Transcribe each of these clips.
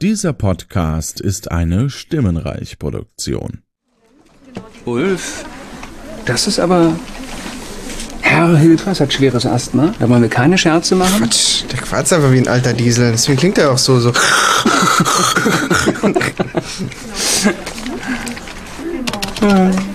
Dieser Podcast ist eine Stimmenreich-Produktion. Ulf, das ist aber. Herr Hilfers hat schweres Asthma. Da wollen wir keine Scherze machen. Quatsch, der quatscht einfach wie ein alter Diesel. Deswegen klingt er auch so, so.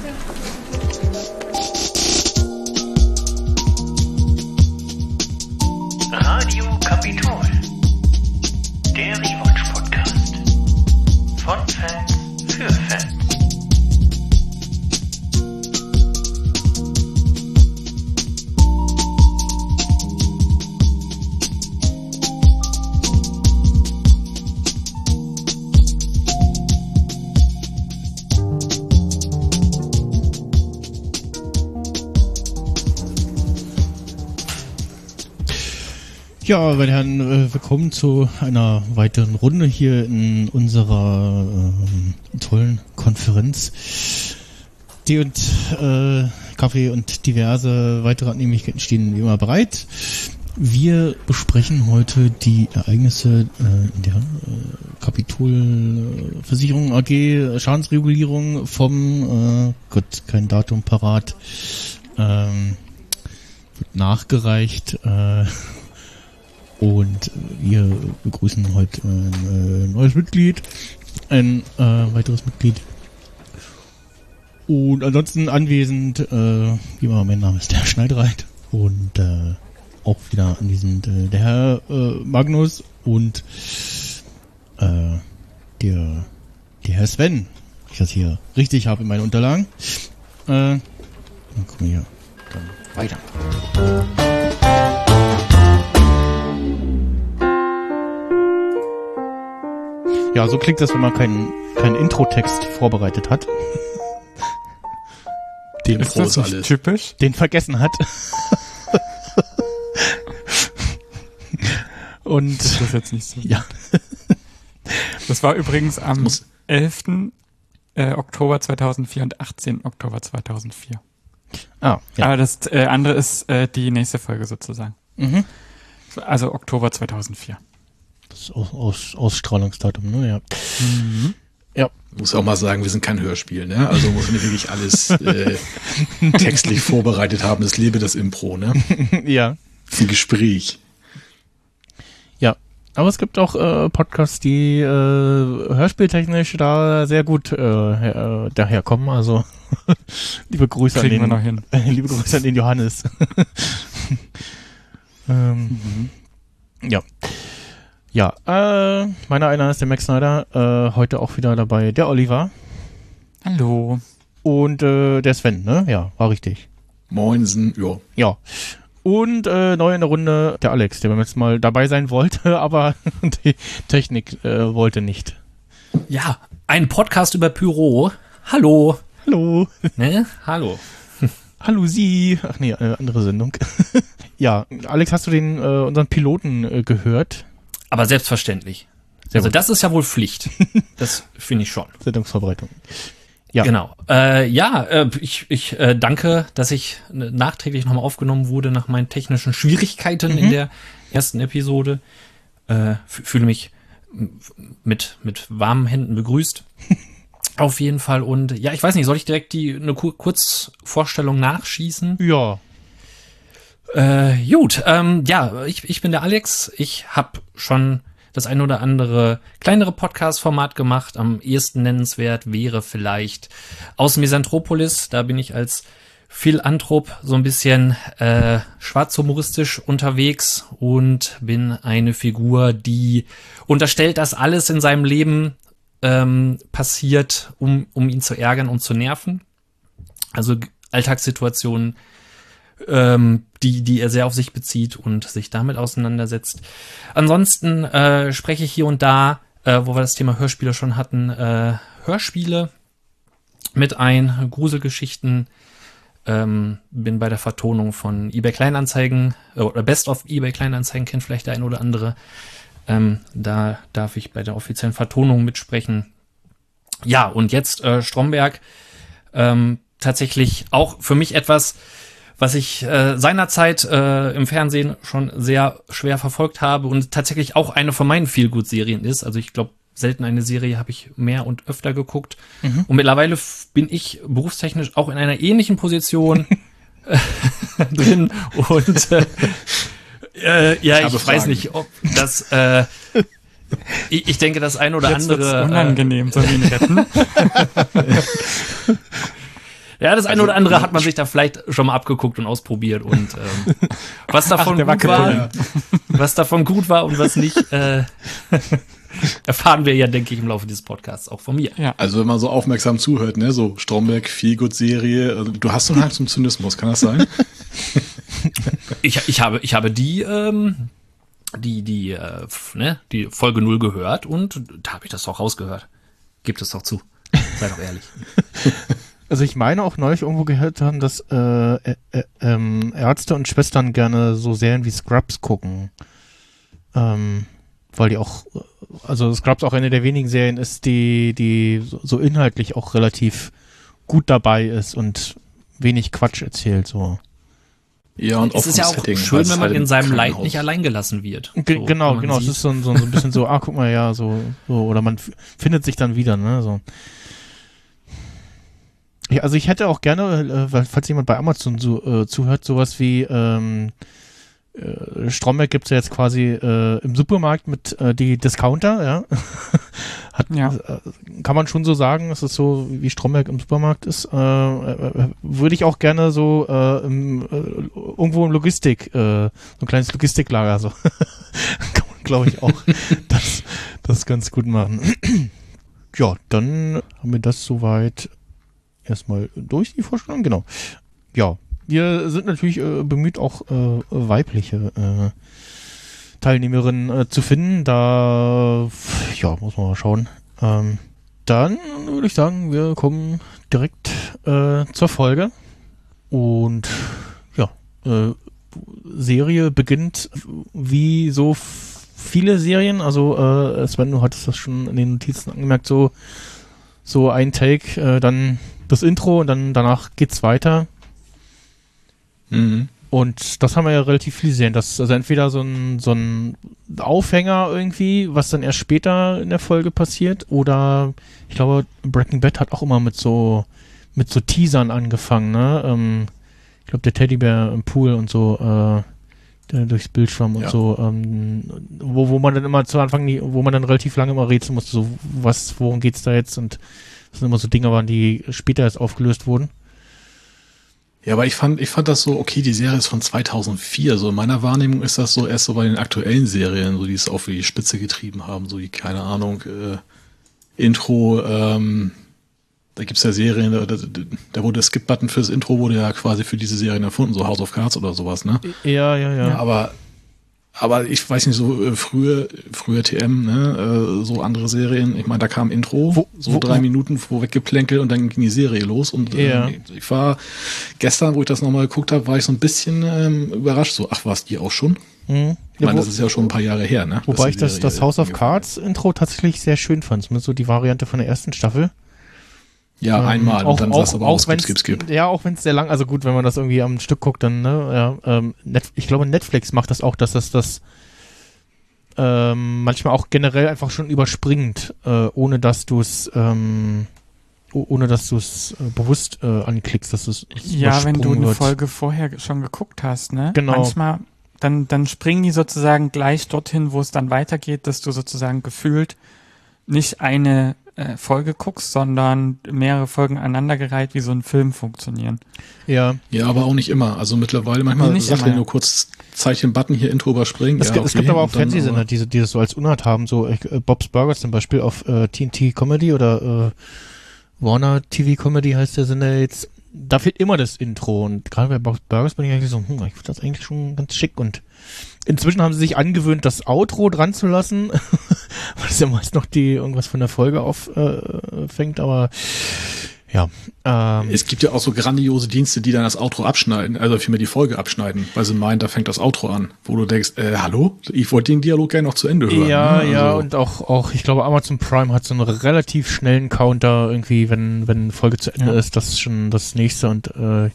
Meine Herren, äh, willkommen zu einer weiteren Runde hier in unserer ähm, tollen Konferenz. Tee und äh, Kaffee und diverse weitere Annehmlichkeiten stehen wie immer bereit. Wir besprechen heute die Ereignisse äh, der äh, Kapitolversicherung AG Schadensregulierung vom äh, Gott, kein Datum parat. Ähm, wird nachgereicht. Äh, und wir begrüßen heute ein äh, neues Mitglied, ein äh, weiteres Mitglied. Und ansonsten anwesend, äh, wie immer, mein Name ist der Schneidereit und äh, auch wieder anwesend äh, der Herr äh, Magnus und der, der Herr Sven. Ich das hier richtig habe in meinen Unterlagen. Dann gucken wir hier dann weiter. Ja, so klingt das, wenn man keinen keinen Intro-Text vorbereitet hat. Den, Ist das nicht typisch? den vergessen hat. Und Das ist jetzt nicht so. ja, Das war übrigens am 11. Äh, Oktober 2004 und 18. Oktober 2004. ah, ja. Aber das äh, andere ist äh, die nächste Folge sozusagen. Mhm. Also Oktober 2004. Das Aus, Aus, Ausstrahlungsdatum, ne? Ja. Ja, muss auch mal sagen, wir sind kein Hörspiel, ne? Also muss man wirklich alles äh, textlich vorbereitet haben. Es lebe das Impro, ne? ja, Das ist ein Gespräch. ja. Aber es gibt auch äh, Podcasts, die äh, hörspieltechnisch da sehr gut äh, her, äh, daherkommen. Also liebe Grüße Kriegen an den, liebe Grüße an den Johannes. ähm, Ja. Ja, äh, meiner einer ist der Max Snyder, äh, heute auch wieder dabei der Oliver Hallo. und äh, der Sven, ne? Ja, war richtig. Moinsen, ja. Ja. Und äh, neu in der Runde der Alex, der beim letzten Mal dabei sein wollte, aber die Technik äh, wollte nicht. Ja, ein Podcast über Pyro. Hallo. Hallo. Ne? Hallo. Hallo Sie. Ach nee, eine andere Sendung. ja, Alex, hast du den äh, unseren Piloten äh, gehört? Aber selbstverständlich. Sehr also gut. das ist ja wohl Pflicht. Das finde ich schon. Sendungsvorbereitung. Ja. Genau. Äh, ja, äh, ich, ich äh, danke, dass ich äh, nachträglich nochmal aufgenommen wurde nach meinen technischen Schwierigkeiten in der ersten Episode. Äh, fühle mich mit, mit warmen Händen begrüßt. Auf jeden Fall. Und ja, ich weiß nicht, soll ich direkt die eine Kur Kurzvorstellung nachschießen? Ja. Äh, gut, ähm, ja, ich, ich bin der Alex. Ich habe schon das ein oder andere kleinere Podcast-Format gemacht. Am ehesten nennenswert wäre vielleicht aus Misanthropolis. Da bin ich als Philanthrop so ein bisschen äh, schwarzhumoristisch unterwegs und bin eine Figur, die unterstellt, dass alles in seinem Leben ähm, passiert, um, um ihn zu ärgern und zu nerven. Also Alltagssituationen, ähm, die, die er sehr auf sich bezieht und sich damit auseinandersetzt. Ansonsten äh, spreche ich hier und da, äh, wo wir das Thema Hörspiele schon hatten, äh, Hörspiele mit ein, Gruselgeschichten. Ähm, bin bei der Vertonung von eBay Kleinanzeigen äh, oder Best of eBay Kleinanzeigen kennt vielleicht der ein oder andere. Ähm, da darf ich bei der offiziellen Vertonung mitsprechen. Ja, und jetzt äh, Stromberg. Ähm, tatsächlich auch für mich etwas, was ich äh, seinerzeit äh, im Fernsehen schon sehr schwer verfolgt habe und tatsächlich auch eine von meinen Feelgood-Serien ist. Also ich glaube, selten eine Serie habe ich mehr und öfter geguckt. Und mittlerweile bin ich berufstechnisch auch in einer ähnlichen Position äh, drin. Und äh, äh, ja, ich, habe weiß nicht, ob das. Äh, ich, ich denke, das ein oder Jetzt andere. Äh, unangenehm, sollen wir ihn retten? Ja, das eine oder andere hat man sich da vielleicht schon mal abgeguckt und ausprobiert und ähm, was davon der gut war, was davon gut war und was nicht, äh, erfahren wir ja, denke ich, im Laufe dieses Podcasts auch von mir. Ja. Also wenn man so aufmerksam zuhört, ne, so Stromberg, Feelgood-Serie, also du hast so einen Hang zum Zynismus, kann das sein? Ich, ich habe, ich habe die, ähm, die, die, äh, ne, die Folge 0 gehört und da habe ich das doch rausgehört. Gebt es doch zu. Sei doch ehrlich. Also ich meine auch neulich irgendwo gehört haben, dass äh, äh, äh, ähm, Ärzte und Schwestern gerne so Serien wie Scrubs gucken. Ähm, weil die auch, äh, also Scrubs auch eine der wenigen Serien ist, die, die so, inhaltlich auch relativ gut dabei ist und wenig Quatsch erzählt, so. Ja, und es ist ja auch Setting, schön, es wenn man halt in seinem Leid nicht allein gelassen wird. Ge So, genau, man genau. Es sieht- ist so, ein- so, so ein bisschen so, ah, guck mal, ja, so, so oder man findet sich dann wieder, ne? So. Ja, also ich hätte auch gerne, äh, falls jemand bei Amazon so, äh, zuhört, sowas wie ähm, äh, Stromberg gibt's ja jetzt quasi äh, im Supermarkt mit äh, die Discounter, ja. Hat, Ja. äh, kann man schon so sagen, dass es so wie Stromberg im Supermarkt ist. Würde ich auch gerne so im, irgendwo im Logistik, äh, so ein kleines Logistiklager, so. kann man, glaube ich, auch das, das ganz gut machen. ja, dann haben wir das soweit erstmal durch, die Vorstellung, genau. Ja, wir sind natürlich äh, bemüht, auch äh, weibliche äh, Teilnehmerinnen äh, zu finden. Da, ja, muss man mal schauen. Ähm, dann würde ich sagen, wir kommen direkt äh, zur Folge. Und ja, äh, Serie beginnt wie so viele Serien. Also Sven, du hattest das schon in den Notizen angemerkt, so, so ein Take, dann das Intro und dann danach geht's weiter. Mhm. Und das haben wir ja relativ viel gesehen. Das ist also entweder so ein, so ein Aufhänger irgendwie, was dann erst später in der Folge passiert, oder ich glaube, Breaking Bad hat auch immer mit so, mit so Teasern angefangen, ne? Ähm, ich glaube, der Teddybär im Pool und so, äh, durchs Bild schwamm und Ja. so, ähm, wo, wo man dann immer zu Anfang, nie, wo man dann relativ lange immer rätseln musste, so, was, worum geht's da jetzt? Und das sind immer so Dinge waren, die später erst aufgelöst wurden. Ja, aber ich fand, ich fand das so, okay, die Serie ist von 2004. So in meiner Wahrnehmung ist das so erst so bei den aktuellen Serien, so die es auf die Spitze getrieben haben, so die, keine Ahnung, äh, Intro, ähm, da gibt's ja Serien, da, da, da wurde der Skip-Button fürs Intro wurde ja quasi für diese Serien erfunden, so House of Cards oder sowas, ne? Ja, ja, ja. Aber, aber ich weiß nicht, so äh, früher, früher TM, ne, äh, so andere Serien, ich meine, da kam Intro, Wo- so wo- drei Minuten vorweggeplänkelt und dann ging die Serie los. Und äh, Ja. ich war gestern, wo ich das nochmal geguckt habe, war ich so ein bisschen ähm, überrascht. So, ach, war's die auch schon? Mhm. Ich meine, das ist ja schon ein paar Jahre her, ne? Wobei ich das, das House of. Cards Intro tatsächlich sehr schön fand. Zumindest so die Variante von der ersten Staffel. Ja, Ähm, einmal. auch, und dann auch, sagst du aber auch skip, skip, skip. Ja, auch wenn es sehr lang, also gut, wenn man das irgendwie am Stück guckt, dann, ne, ja, ähm, Net, ich glaube Netflix macht das auch, dass das das ähm, manchmal auch generell einfach schon überspringt, äh, ohne dass du es ähm, oh- ohne dass du es äh, bewusst äh, anklickst, dass es Ja, wenn du eine wird. Folge vorher schon geguckt hast, ne? Genau. Manchmal, dann, dann springen die sozusagen gleich dorthin, wo es dann weitergeht, dass du sozusagen gefühlt nicht eine äh, Folge guckst, sondern mehrere Folgen aneinandergereiht wie so ein Film funktionieren. Ja, Ja, aber auch nicht immer. Also mittlerweile, manchmal nicht sagt er nur kurz, zeig den Button hier Intro überspringen. Es, ja, gibt, es okay, gibt aber auch Fernsehsender, die, die das so als Unart haben, so äh, Bob's Burgers zum Beispiel auf äh, TNT Comedy oder äh, Warner TV Comedy heißt der Sender jetzt. Da fehlt immer das Intro und gerade bei Bob's Burgers bin ich eigentlich so, hm, ich finde das eigentlich schon ganz schick und inzwischen haben sie sich angewöhnt, das Outro dran zu lassen, weil es ja meist noch die irgendwas von der Folge auffängt, äh, fängt, aber ja. Ähm, Es gibt ja auch so grandiose Dienste, die dann das Outro abschneiden, also vielmehr die Folge abschneiden, weil sie meinen, da fängt das Outro an, wo du denkst, äh, hallo? Ich wollte den Dialog gerne noch zu Ende hören. Ja, ne? ja, Also- und auch, auch, ich glaube, Amazon Prime hat so einen relativ schnellen Counter irgendwie, wenn, wenn eine Folge zu Ende Ja. ist, das ist schon das nächste und äh,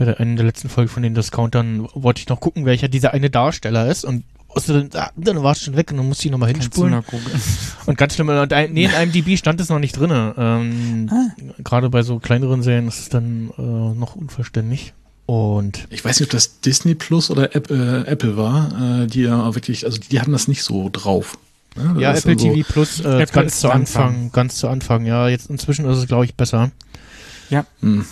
bei der, einer der letzten Folge von den Discountern wollte ich noch gucken, welcher dieser eine Darsteller ist und dann, ah, dann war es schon weg und dann musste ich nochmal hinspulen. Und ganz schlimm, und ein- nee, in einem DB stand es noch nicht drinne. Ähm, Ah. Gerade bei so kleineren Serien ist es dann äh, noch unverständlich. Und Ich weiß nicht, ob das Disney Plus oder App, äh, Apple war, äh, die ja wirklich, also die hatten das nicht so drauf. Ne? ja, Apple dann so- TV Plus äh, Apple ganz zu Anfang, Anfang. ganz zu Anfang. Ja, jetzt inzwischen ist es glaube ich besser. Hm.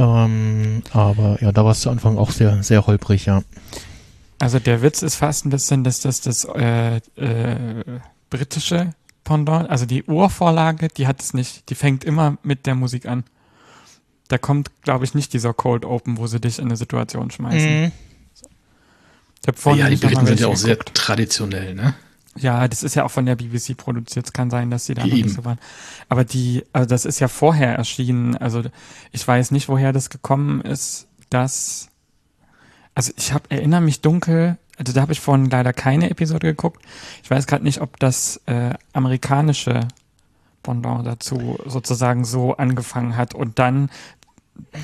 Ähm, aber ja, da war es zu Anfang auch sehr, sehr holprig, ja. Also der Witz ist fast ein bisschen, dass das das äh, äh, britische Pendant, also die Urvorlage, die hat es nicht. Die fängt immer mit der Musik an. Da kommt, glaube ich, nicht dieser Cold Open, wo sie dich in eine Situation schmeißen. Mhm. Ich habe vorhin ja, die Briten sind ja auch sehr geguckt. traditionell, ne? Ja, das ist ja auch von der BBC produziert. Es kann sein, dass die da noch nicht so waren. Aber die, also das ist ja vorher erschienen. Also ich weiß nicht, woher das gekommen ist, dass. Also ich habe erinnere mich dunkel. Also da habe ich vorhin leider keine Episode geguckt. Ich weiß gerade nicht, ob das äh, amerikanische Pendant dazu sozusagen so angefangen hat und dann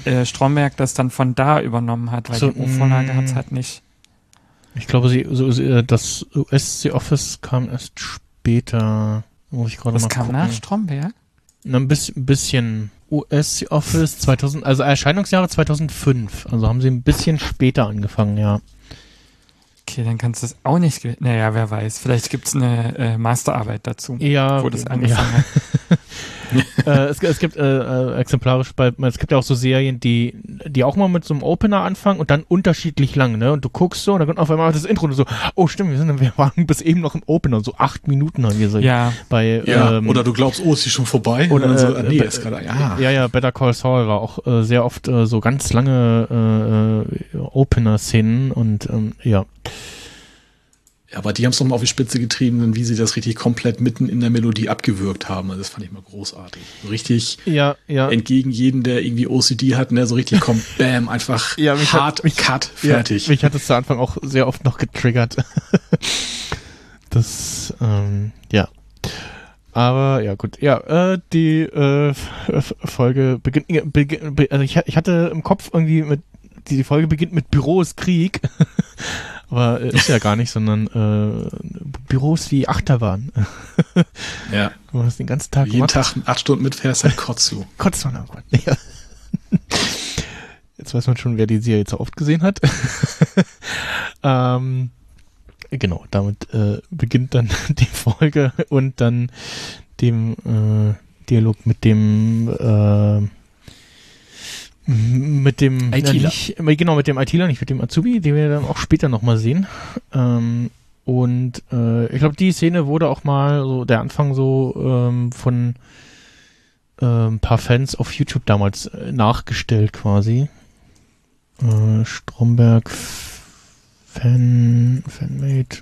äh, Stromberg das dann von da übernommen hat, weil So, die Urvorlage mm. hat es halt nicht. Ich glaube, sie, so, sie, äh, das US The Office kam erst später. Muss ich gerade Das mal kam gucken. nach Stromberg. Na, ein bisschen, bisschen US The Office 2000, also Erscheinungsjahre 2005. Also haben sie ein bisschen später angefangen, ja. Okay, dann kannst du es auch nicht. Naja, wer weiß. Vielleicht gibt's eine äh, Masterarbeit dazu, Ja, wo das ja. angefangen hat. äh, es, es gibt äh, äh, exemplarisch bei, es gibt ja auch so Serien, die, die auch mal mit so einem Opener anfangen und dann unterschiedlich lang, ne? Und du guckst so und dann kommt auf einmal das Intro und du so, oh stimmt, wir sind, wir waren bis eben noch im Opener, so acht Minuten haben wir so Ja, bei, Ja, ähm, oder du glaubst, oh, ist die schon vorbei? oder, Und dann so, äh, ah, nee, äh, ist gerade, ja. Ja, ja, Better Call Saul war auch äh, sehr oft äh, so ganz lange äh, äh, Opener-Szenen und ähm, ja. Ja, aber die haben es nochmal auf die Spitze getrieben, wie sie das richtig komplett mitten in der Melodie abgewürgt haben. Also das fand ich mal großartig. So richtig Ja, ja. entgegen jeden, der irgendwie OCD hat, ne, so richtig kommt, bam, einfach Ja, mich hat- hart, mich- cut, fertig. Ja, mich hat es zu Anfang auch sehr oft noch getriggert. das, ähm, ja. Aber ja, gut. Ja, äh, die äh, Folge beginnt. äh, beginn- be, also ich, ich hatte im Kopf irgendwie mit. Die Folge beginnt mit Büros Krieg. Aber äh, ist ja gar nicht, sondern äh, Büros wie Achterbahn. ja. Wo man das den ganzen Tag Jeden macht. Tag acht Stunden mitfährst, halt Kotzu. Kotzt man Gott. Ja. Jetzt weiß man schon, wer die Serie jetzt so oft gesehen hat. ähm, genau, damit äh, beginnt dann die Folge und dann dem äh, Dialog mit dem äh, mit dem ITler. Nicht, genau mit dem ITler, nicht mit dem Azubi, den wir dann auch später nochmal sehen. Ähm, und äh, ich glaube, die Szene wurde auch mal so der Anfang so ähm, von äh, ein paar Fans auf YouTube damals äh, nachgestellt quasi. Äh, Stromberg Fan Fanmade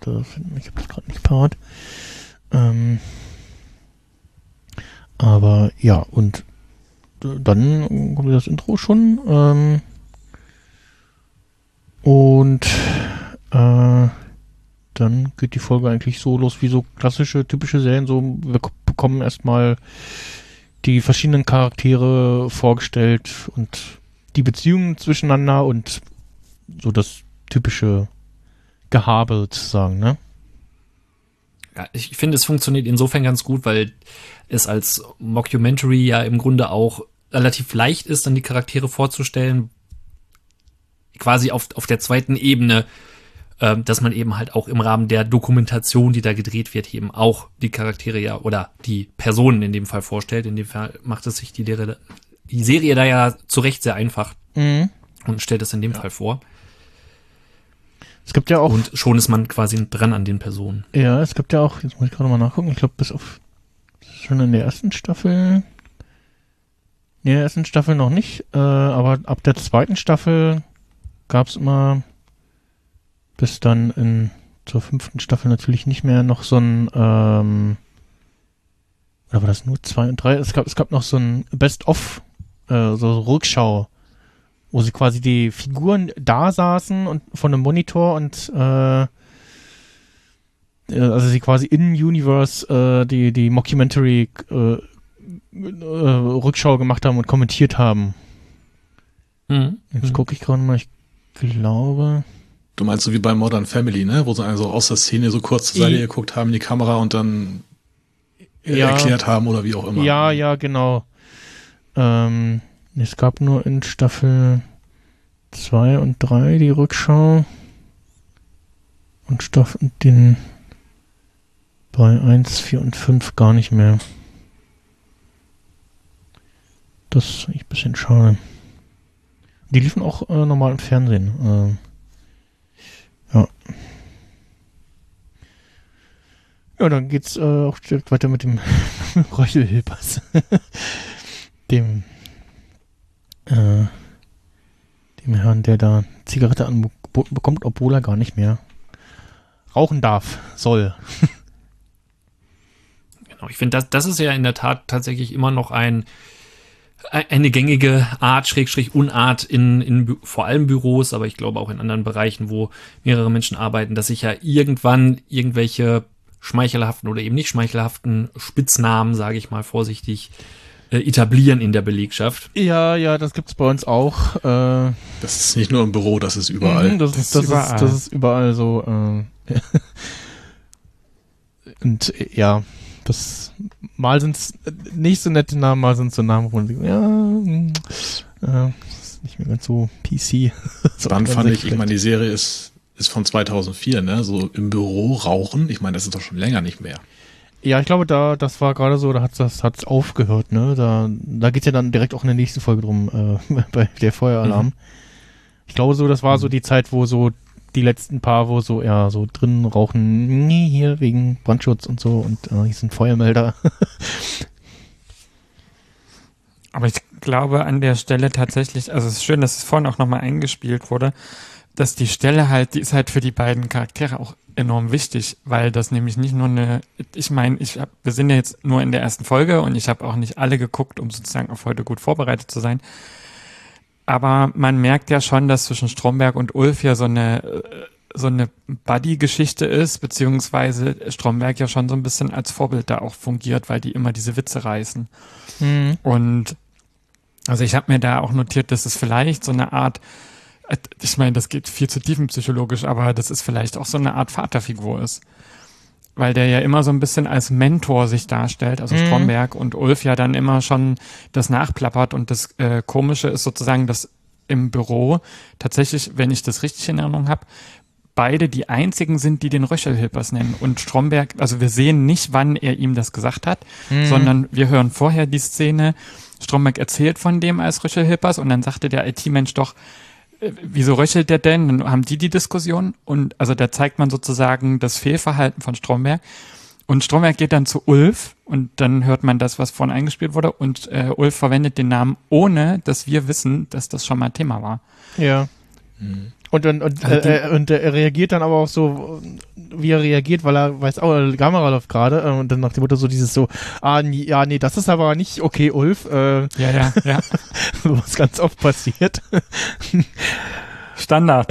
oder Fan, ich habe das gerade nicht parat. Ähm, aber ja und dann kommt das Intro schon ähm, und äh, dann geht die Folge eigentlich so los wie so klassische, typische Serien. So, wir bekommen erstmal die verschiedenen Charaktere vorgestellt und die Beziehungen zwischeneinander und so das typische Gehabe sozusagen, ne? Ja, ich finde, es funktioniert insofern ganz gut, weil es als Mockumentary ja im Grunde auch relativ leicht ist, dann die Charaktere vorzustellen. Quasi auf, auf der zweiten Ebene, ähm, dass man eben halt auch im Rahmen der Dokumentation, die da gedreht wird, eben auch die Charaktere ja oder die Personen in dem Fall vorstellt. In dem Fall macht es sich die, Lehre, die Serie da ja zu Recht sehr einfach Mhm. und stellt es in dem Fall vor. Es gibt ja auch, Und schon ist man quasi dran an den Personen. ja, es gibt ja auch, jetzt muss ich gerade mal nachgucken, ich glaube bis auf schon in der ersten Staffel, nee, in der ersten Staffel noch nicht, äh, aber ab der zweiten Staffel gab es immer bis dann in zur fünften Staffel natürlich nicht mehr noch so ein ähm, oder war das nur zwei und drei? Es gab es gab noch so ein Best-of, äh, so Rückschau, wo sie quasi die Figuren da saßen und von einem Monitor und äh, äh, also sie quasi in Universe äh, die die Mockumentary äh, Rückschau gemacht haben und kommentiert haben. Mhm. Jetzt gucke ich gerade mal, ich glaube. Du meinst so wie bei Modern Family, ne? Wo sie also aus der Szene so kurz zur Seite geguckt haben in die Kamera und dann äh, Ja. erklärt haben oder wie auch immer. Ja, ja, genau. Ähm, es gab nur in Staffel 2 und 3 die Rückschau. Und Staffel den bei 1, 4 und 5 gar nicht mehr. Das ist ein bisschen schade. Die liefen auch äh, normal im Fernsehen. Ähm, ja. Ja, dann geht's äh, auch direkt weiter mit dem Röchelhilpers. dem, äh, dem Herrn, der da Zigarette angeboten bekommt, obwohl er gar nicht mehr rauchen darf, soll. Genau, ich finde, das, das ist ja in der Tat tatsächlich immer noch ein eine gängige Art, Schrägstrich Unart in, in vor allem Büros, aber ich glaube auch in anderen Bereichen, wo mehrere Menschen arbeiten, dass sich ja irgendwann irgendwelche schmeichelhaften oder eben nicht schmeichelhaften Spitznamen, sage ich mal vorsichtig, äh, etablieren in der Belegschaft. Ja, ja, das gibt's bei uns auch. Äh, Das ist nicht nur im Büro, das ist überall. Mhm, Das, Das ist, das, überall. ist, das ist überall so. Äh, und äh, ja, das mal sind's nicht so nette Namen, mal sind's so Namen, wo man denkt, ja, mm, äh, ist nicht mehr ganz so PC. so Dann fand ich, ich meine, die Serie ist, ist von 2004, ne? So im Büro rauchen. Ich meine, das ist doch schon länger nicht mehr. Ja, ich glaube, da, das war gerade so, da hat das hat's aufgehört, ne? Da, da geht's ja dann direkt auch in der nächsten Folge drum, äh, bei der Feueralarm. Mhm. Ich glaube so, das war so die Zeit, wo so die letzten paar, wo so, ja, so drin rauchen, nee, hier wegen Brandschutz und so und äh, hier sind Feuermelder. Aber ich glaube an der Stelle tatsächlich, also es ist schön, dass es vorhin auch nochmal eingespielt wurde, dass die Stelle halt, die ist halt für die beiden Charaktere auch enorm wichtig, weil das nämlich nicht nur eine, ich meine, ich hab, wir sind ja jetzt nur in der ersten Folge und ich habe auch nicht alle geguckt, um sozusagen auf heute gut vorbereitet zu sein. Aber man merkt ja schon, dass zwischen Stromberg und Ulf ja so eine äh, so eine Buddy-Geschichte ist, beziehungsweise Stromberg ja schon so ein bisschen als Vorbild da auch fungiert, weil die immer diese Witze reißen. Und also ich habe mir da auch notiert, dass es vielleicht so eine Art, äh, ich meine, das geht viel zu tiefenpsychologisch, aber das ist vielleicht auch so eine Art Vaterfigur ist. Weil der ja immer so ein bisschen als Mentor sich darstellt, also Mhm. Stromberg und Ulf ja dann immer schon das nachplappert und das äh, Komische ist sozusagen, dass im Büro tatsächlich, wenn ich das richtig in Erinnerung habe, beide die einzigen sind, die den Röchelhilpers nennen. Und Stromberg, also wir sehen nicht, wann er ihm das gesagt hat, sondern wir hören vorher die Szene, Stromberg erzählt von dem als Röchelhilpers und dann sagte der IT-Mensch doch, wieso röchelt der denn? Dann haben die die Diskussion und also da zeigt man sozusagen das Fehlverhalten von Stromberg. Und Stromberg geht dann zu Ulf und dann hört man das, was vorhin eingespielt wurde und äh, Ulf verwendet den Namen, ohne dass wir wissen, dass das schon mal Thema war. Ja. Und, und, und, äh, äh, und äh, er reagiert dann aber auch so, wie er reagiert, weil er weiß, oh, die Kamera läuft gerade. Äh, und dann nach dem Motto so dieses so, ah, nee, ja, nee, das ist aber nicht okay, Ulf. Äh, Ja, ja, ja. was ganz oft passiert. Standard,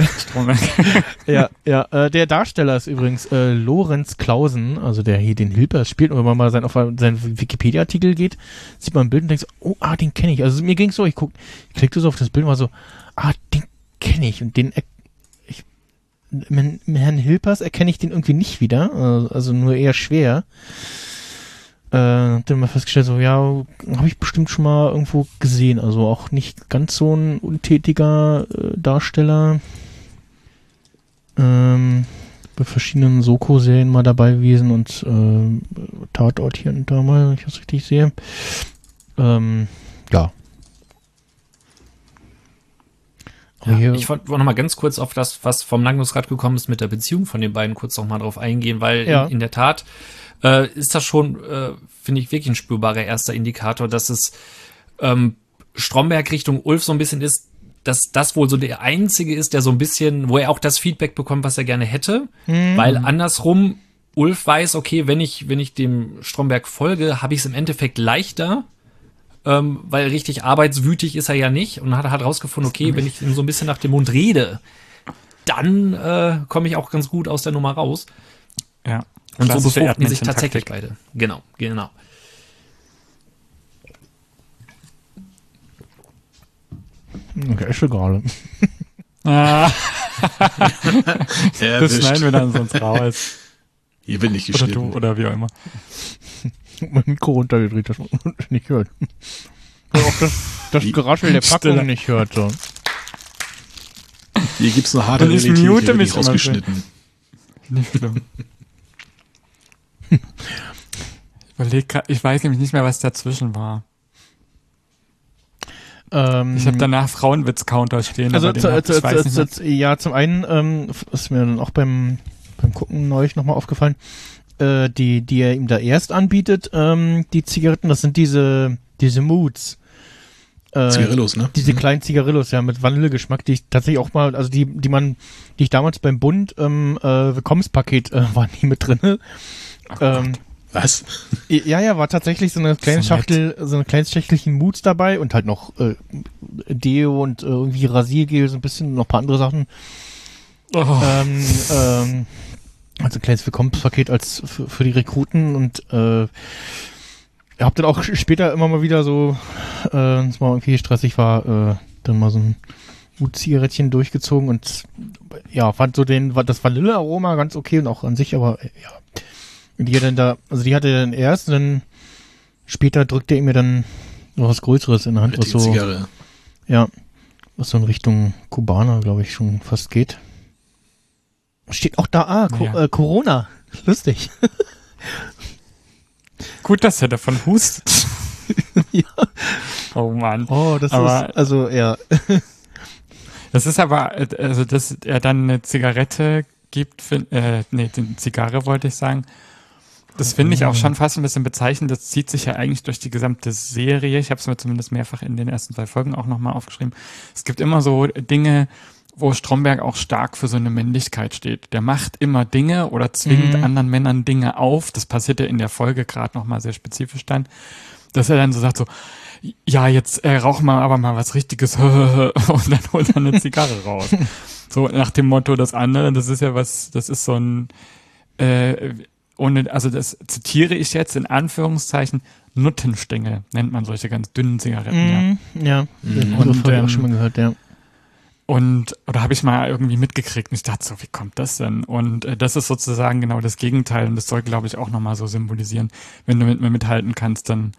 ja, ja. Äh, der Darsteller ist übrigens äh, Lorenz Klausen, also der hier den Hilpers spielt. Und wenn man mal sein, auf seinen Wikipedia-Artikel geht, sieht man ein Bild und denkt so, oh, ah, den kenne ich. Also mir ging's so, ich guck, ich klickte so auf das Bild und war so, ah, den kenne ich. Und den, ich, Herrn Hilpers erkenne ich den irgendwie nicht wieder. äh, Also nur eher schwer. Äh, hab dann mal festgestellt, so, ja, habe ich bestimmt schon mal irgendwo gesehen. Also auch nicht ganz so ein untätiger äh, Darsteller. Ähm, bei verschiedenen Soko-Serien mal dabei gewesen und ähm, Tatort hier und da mal, wenn ich das richtig sehe. Ähm, ja. Ja, ich wollte noch mal ganz kurz auf das, was vom Magnus gerade gekommen ist mit der Beziehung von den beiden, kurz noch mal drauf eingehen, weil Ja. in, in der Tat äh, ist das schon, äh, finde ich, wirklich ein spürbarer erster Indikator, dass es ähm, Stromberg Richtung Ulf so ein bisschen ist, dass das wohl so der einzige ist, der so ein bisschen, wo er auch das Feedback bekommt, was er gerne hätte, weil andersrum Ulf weiß, okay, wenn ich, wenn ich dem Stromberg folge, habe ich es im Endeffekt leichter, ähm, weil richtig arbeitswütig ist er ja nicht und hat hat rausgefunden, okay, wenn ich ihm so ein bisschen nach dem Mund rede, dann äh, komme ich auch ganz gut aus der Nummer raus. Ja. Und so befruchten die sich tatsächlich beide. Genau, genau. okay, schon gerade. Ah, Das schneiden wir dann sonst raus. Hier nicht Oder geschnitten. du, oder wie auch immer. mein Mikro runtergedreht, dass man uns nicht hört. Und auch das, das Wie- Geraschel der Packung Stille. nicht hört. So. Hier gibt's eine harte Realität, hier wird nicht rausgeschnitten. Nicht schlimm. ich überleg grad, ich weiß nämlich nicht mehr, was dazwischen war. Ähm, Ich habe danach Frauenwitz-Counter stehen. also aber den zu, hab, zu, ich weiß zu, nicht mehr. zu, ja, zum einen ähm, ist mir dann auch beim beim Gucken neulich nochmal aufgefallen, äh, die die er ihm da erst anbietet, ähm, die Zigaretten, das sind diese diese Moods. Äh, Zigarillos, ne? Diese kleinen Zigarillos, ja, mit Vanillegeschmack, die ich tatsächlich auch mal, also die, die man, die ich damals beim Bund ähm, äh, Willkommenspaket äh, waren die mit drinne. ähm, Was? ja, ja, war tatsächlich so eine kleine So. Schachtel, so eine kleine Schachtelchen Moods dabei und halt noch äh, Deo und äh, irgendwie Rasiergel, so ein bisschen, noch ein paar andere Sachen. Oh, Ähm, ähm, also ein kleines Willkommenspaket als für, für die Rekruten und äh, hab dann auch später immer mal wieder so, äh, wenn es mal irgendwie stressig war, äh, dann mal so ein Mood-Zigarettchen durchgezogen und ja, fand so den, das Vanillearoma ganz okay und auch an sich, aber äh, ja. Die hat dann da, also die hatte er dann erst und dann später drückte er mir dann noch was Größeres in der Hand, was so, Zigarre. ja, was so in Richtung Kubaner, glaube ich, schon fast geht. Steht auch da, ah, Co Ja. äh, Corona. Lustig. gut, dass er davon hustet. ja. Oh Mann. Oh, das Aber- ist, also, ja. Das ist aber, also dass er dann eine Zigarette gibt, find, äh, nee, eine Zigarre wollte ich sagen. Das finde ich auch schon fast ein bisschen bezeichnend. Das zieht sich ja eigentlich durch die gesamte Serie. Ich habe es mir zumindest mehrfach in den ersten zwei Folgen auch nochmal aufgeschrieben. Es gibt immer so Dinge, wo Stromberg auch stark für so eine Männlichkeit steht. Der macht immer Dinge oder zwingt Mhm. anderen Männern Dinge auf. Das passiert ja in der Folge gerade nochmal sehr spezifisch dann, dass er dann so sagt so, ja, jetzt äh, rauchen wir aber mal was Richtiges und dann holt er eine Zigarre raus. So nach dem Motto, das andere, das ist ja was, das ist so ein, äh, ohne, also das zitiere ich jetzt in Anführungszeichen, Nuttenstängel nennt man solche ganz dünnen Zigaretten, ja. Mhm, ja. Den Und, Begriff habe ich ähm, auch schon mal gehört, ja. Und, oder habe ich mal irgendwie mitgekriegt und ich dachte so, wie kommt das denn? Und äh, das ist sozusagen genau das Gegenteil und das soll, glaube ich, auch nochmal so symbolisieren. Wenn du mit mir mithalten kannst, dann,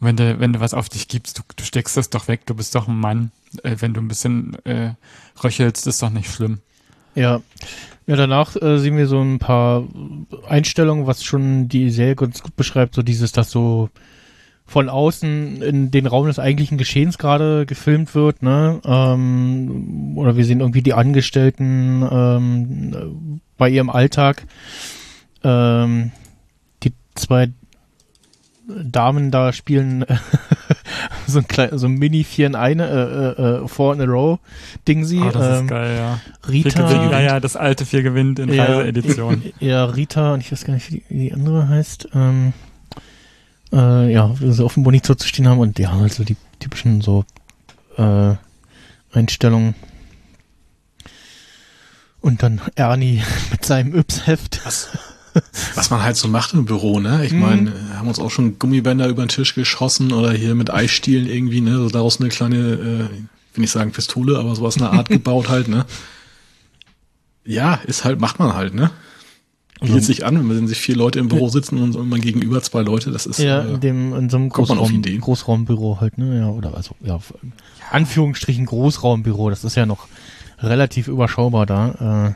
wenn du, wenn du was auf dich gibst, du, du steckst es doch weg, du bist doch ein Mann. Äh, wenn du ein bisschen äh, röchelst, ist doch nicht schlimm. Ja. Ja, danach äh, sehen wir so ein paar Einstellungen, was schon die Serie ganz gut beschreibt, so dieses, dass so von außen in den Raum des eigentlichen Geschehens gerade gefilmt wird, ne? Ähm, oder wir sehen irgendwie die Angestellten ähm, bei ihrem Alltag. Ähm, die zwei Damen da spielen so ein klein, so ein Mini 4 in eine, äh, äh, äh, 4 in a row Ding sie. Oh, das ähm, ist geil, ja. Rita. gewinnt, ja, ja, das alte Vier gewinnt in Ja, Reiseedition. Ja, Rita, und ich weiß gar nicht, wie die, wie die andere heißt. Ähm, äh, ja, sie auf dem Monitor zu stehen haben und ja, also die typischen so äh, Einstellungen. Und dann Ernie mit seinem Yps-Heft. Was man halt so macht im Büro, ne? Ich Mhm. meine, haben uns auch schon Gummibänder über den Tisch geschossen oder hier mit Eisstielen irgendwie, ne? So daraus eine kleine, äh, ich will nicht sagen Pistole, aber sowas in der Art gebaut halt, ne? Ja, ist halt, macht man halt, ne? Bietet sich an, wenn sich vier Leute im Büro sitzen und man gegenüber zwei Leute, das ist Ja, äh, in dem in so einem Großraum. Großraumbüro halt, ne? Ja, oder also ja, Anführungsstrichen Großraumbüro, das ist ja noch relativ überschaubar da.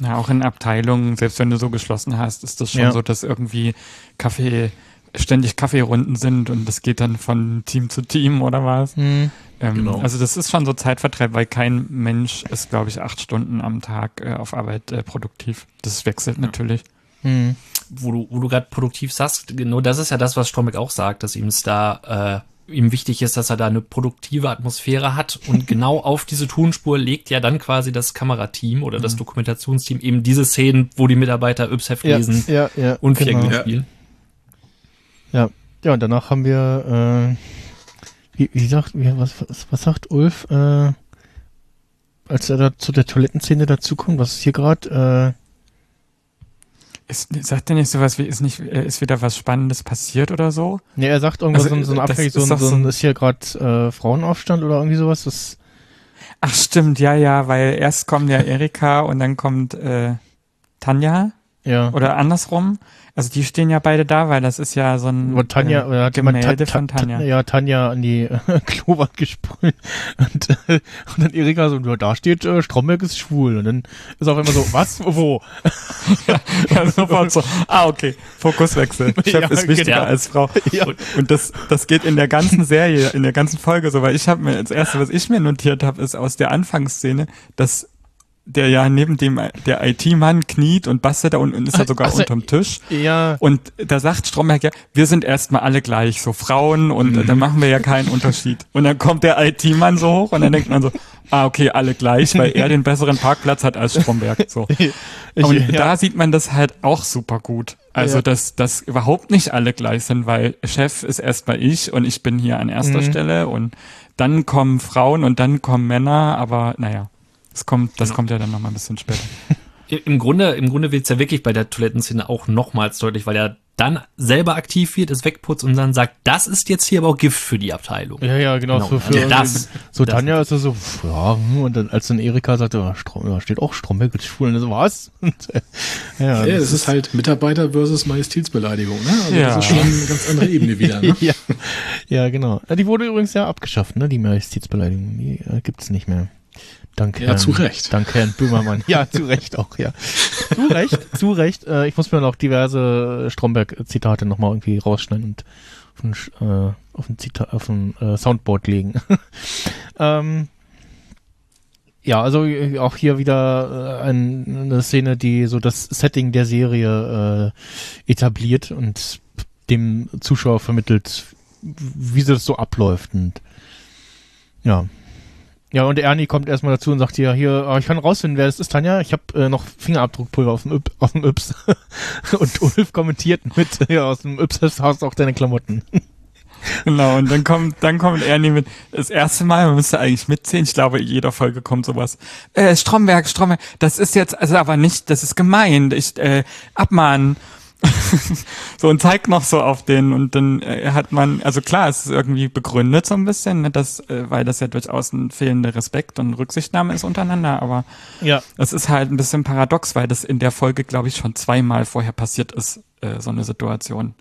Äh, Ja, auch in Abteilungen, selbst wenn du so geschlossen hast, ist das schon Ja. so, dass irgendwie Kaffee, ständig Kaffeerunden sind und das geht dann von Team zu Team oder was. hm. Ähm, Genau. Also das ist schon so Zeitvertreib, weil kein Mensch ist, glaube ich, acht Stunden am Tag äh, auf Arbeit äh, produktiv. Das wechselt natürlich. Hm. wo du, wo du gerade produktiv sagst, genau das ist ja das, was Strombeck auch sagt, dass ihm es da äh, ihm wichtig ist, dass er da eine produktive Atmosphäre hat und genau auf diese Tonspur legt ja dann quasi das Kamerateam oder das Dokumentationsteam eben diese Szenen, wo die Mitarbeiter Yps-Heft Ja, lesen ja, ja, und genau. Viergänge Ja. spielen. Ja, ja, und danach haben wir, äh, wie, wie sagt, wie, was, was, was sagt Ulf, äh, als er da zu der Toilettenszene dazukommt, was ist hier gerade, Ist, sagt er nicht sowas wie, ist nicht, äh, ist wieder was Spannendes passiert oder so? äh, ne, er sagt irgendwas, Also, so, ein- so ein so, ist ein, doch so so ein, ein- ist hier gerade äh, Frauenaufstand oder irgendwie sowas, das, Ach stimmt, ja, ja, weil erst kommt ja Erika und dann kommt äh, Tanja Ja. oder andersrum. Also die stehen ja beide da, weil das ist ja so ein Wo Tanja, äh, hat Gemälde von Ta- Tanja. Ja, Tanja an die äh, Klowand gesprüht. Und, äh, und dann Erika so, ja, da steht, äh, Stromberg ist schwul. Und dann ist auch immer so, was? Wo? ja, sofort so. Ah, okay. Fokuswechsel. Chef Ja, ist wichtiger genau. als Frau. Ja. Und, und das, das geht in der ganzen Serie, in der ganzen Folge so, weil ich habe mir, das erste, was ich mir notiert habe, ist aus der Anfangsszene, dass der ja neben dem, der IT-Mann kniet und bastelt da unten ist er sogar Ach so, unterm Tisch. Ja, Und da sagt Stromberg ja, wir sind erstmal alle gleich, so Frauen und äh, da machen wir ja keinen Unterschied. Und dann kommt der IT-Mann so hoch und dann denkt man so, ah, okay, alle gleich, weil er den besseren Parkplatz hat als Stromberg. So. Ich- Und ja. da sieht man das halt auch super gut. Also, Ja. dass, dass überhaupt nicht alle gleich sind, weil Chef ist erstmal ich und ich bin hier an erster Mhm. Stelle und dann kommen Frauen und dann kommen Männer, aber naja, das kommt, das kommt ja dann nochmal ein bisschen später. Im Grunde, im Grunde wird's ja wirklich bei der Toilettenszene auch nochmals deutlich, weil er dann selber aktiv wird, es wegputzt und dann sagt, das ist jetzt hier aber auch Gift für die Abteilung. ja, ja, genau. Genau. So, für Ja, das- so das- Tanja ist er so, ja, und dann, als dann Erika sagte, ja, da steht auch Stromberg ist schwul. Und er so, was? Und, äh, ja, Ja, das ist halt Mitarbeiter versus Majestätsbeleidigung, ne? Also Ja. das ist schon eine ganz andere Ebene wieder, ne? ja, ja, genau. Die wurde übrigens ja abgeschafft, ne? Die Majestätsbeleidigung. Die äh, gibt's nicht mehr. Danke. Ja, zu Recht. Danke, Herrn Böhmermann. Ja, zu Recht auch, ja. Zu Recht, zu Recht. Äh, ich muss mir noch diverse Stromberg-Zitate nochmal irgendwie rausschneiden und auf ein, äh, auf ein, Zita auf ein äh, Soundboard legen. ähm, ja, also äh, auch hier wieder äh, ein, eine Szene, die so das Setting der Serie äh, etabliert und dem Zuschauer vermittelt, wie das so abläuft. Und ja. Ja, und Ernie kommt erstmal dazu und sagt ja, hier, ah, ich kann rausfinden, wer das ist, Tanja. Ich habe äh, noch Fingerabdruckpulver auf dem, Yp, auf dem Yps. und Ulf kommentiert mit, ja, aus dem Yps hast du auch deine Klamotten. Genau, und dann kommt, dann kommt Ernie mit, das erste Mal, man müsste eigentlich mitzählen, ich glaube, in jeder Folge kommt sowas. Äh, Stromberg, Stromberg, das ist jetzt, also aber nicht, das ist gemein, ich, äh, abmahnen. so und zeigt noch so auf den und dann äh, hat man, also klar, es ist irgendwie begründet so ein bisschen, ne, dass, äh, weil das ja durchaus ein fehlender Respekt und Rücksichtnahme ist untereinander, aber Ja. es ist halt ein bisschen paradox, weil das in der Folge, glaube ich, schon zweimal vorher passiert ist, äh, so eine Situation,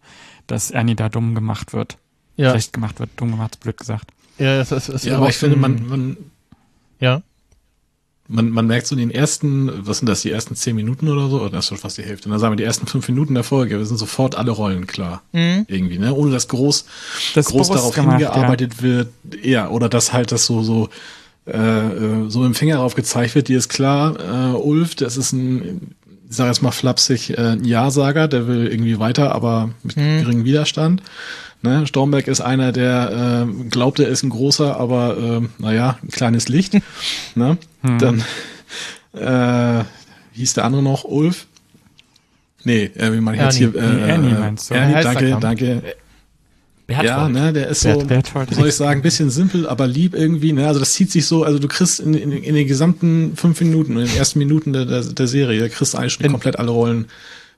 dass Ernie da dumm gemacht wird. Ja, Schlecht gemacht wird, dumm gemacht, blöd gesagt. ja, es, es, es Ja, ist aber auch ich finde, man, ein- man, ja. Man, man merkt so in den ersten, was sind das, die ersten zehn Minuten oder so, oder das ist schon fast die Hälfte, dann sagen wir die ersten fünf Minuten der Folge, wir sind sofort alle Rollen klar. Mhm. Irgendwie, ne? Ohne dass groß, Das groß darauf gemacht, hingearbeitet wird. Ja, oder dass halt das so, so, äh, äh, so im Finger drauf gezeigt wird, dir ist klar, äh, Ulf, das ist ein, ich sag jetzt mal flapsig, äh, ein Ja-Sager, der will irgendwie weiter, aber mit geringem Widerstand. Ne? Stormberg ist einer, der äh, glaubt, er ist ein großer, aber äh, naja, ein kleines Licht. ne? Dann äh, hieß der andere noch? Ulf? Nee, äh, wie ich jetzt hier? Äh, Ernie meinst du. Ernie, Heißt danke, er, danke. Ja, Berthold. ne, der ist so, Bert- Berthold. soll ich sagen, ein bisschen simpel, aber lieb irgendwie. Ne? Also das zieht sich so, also du kriegst in, in, in den gesamten fünf Minuten, in den ersten Minuten der, der, der Serie, da kriegst du eigentlich schon In- komplett alle Rollen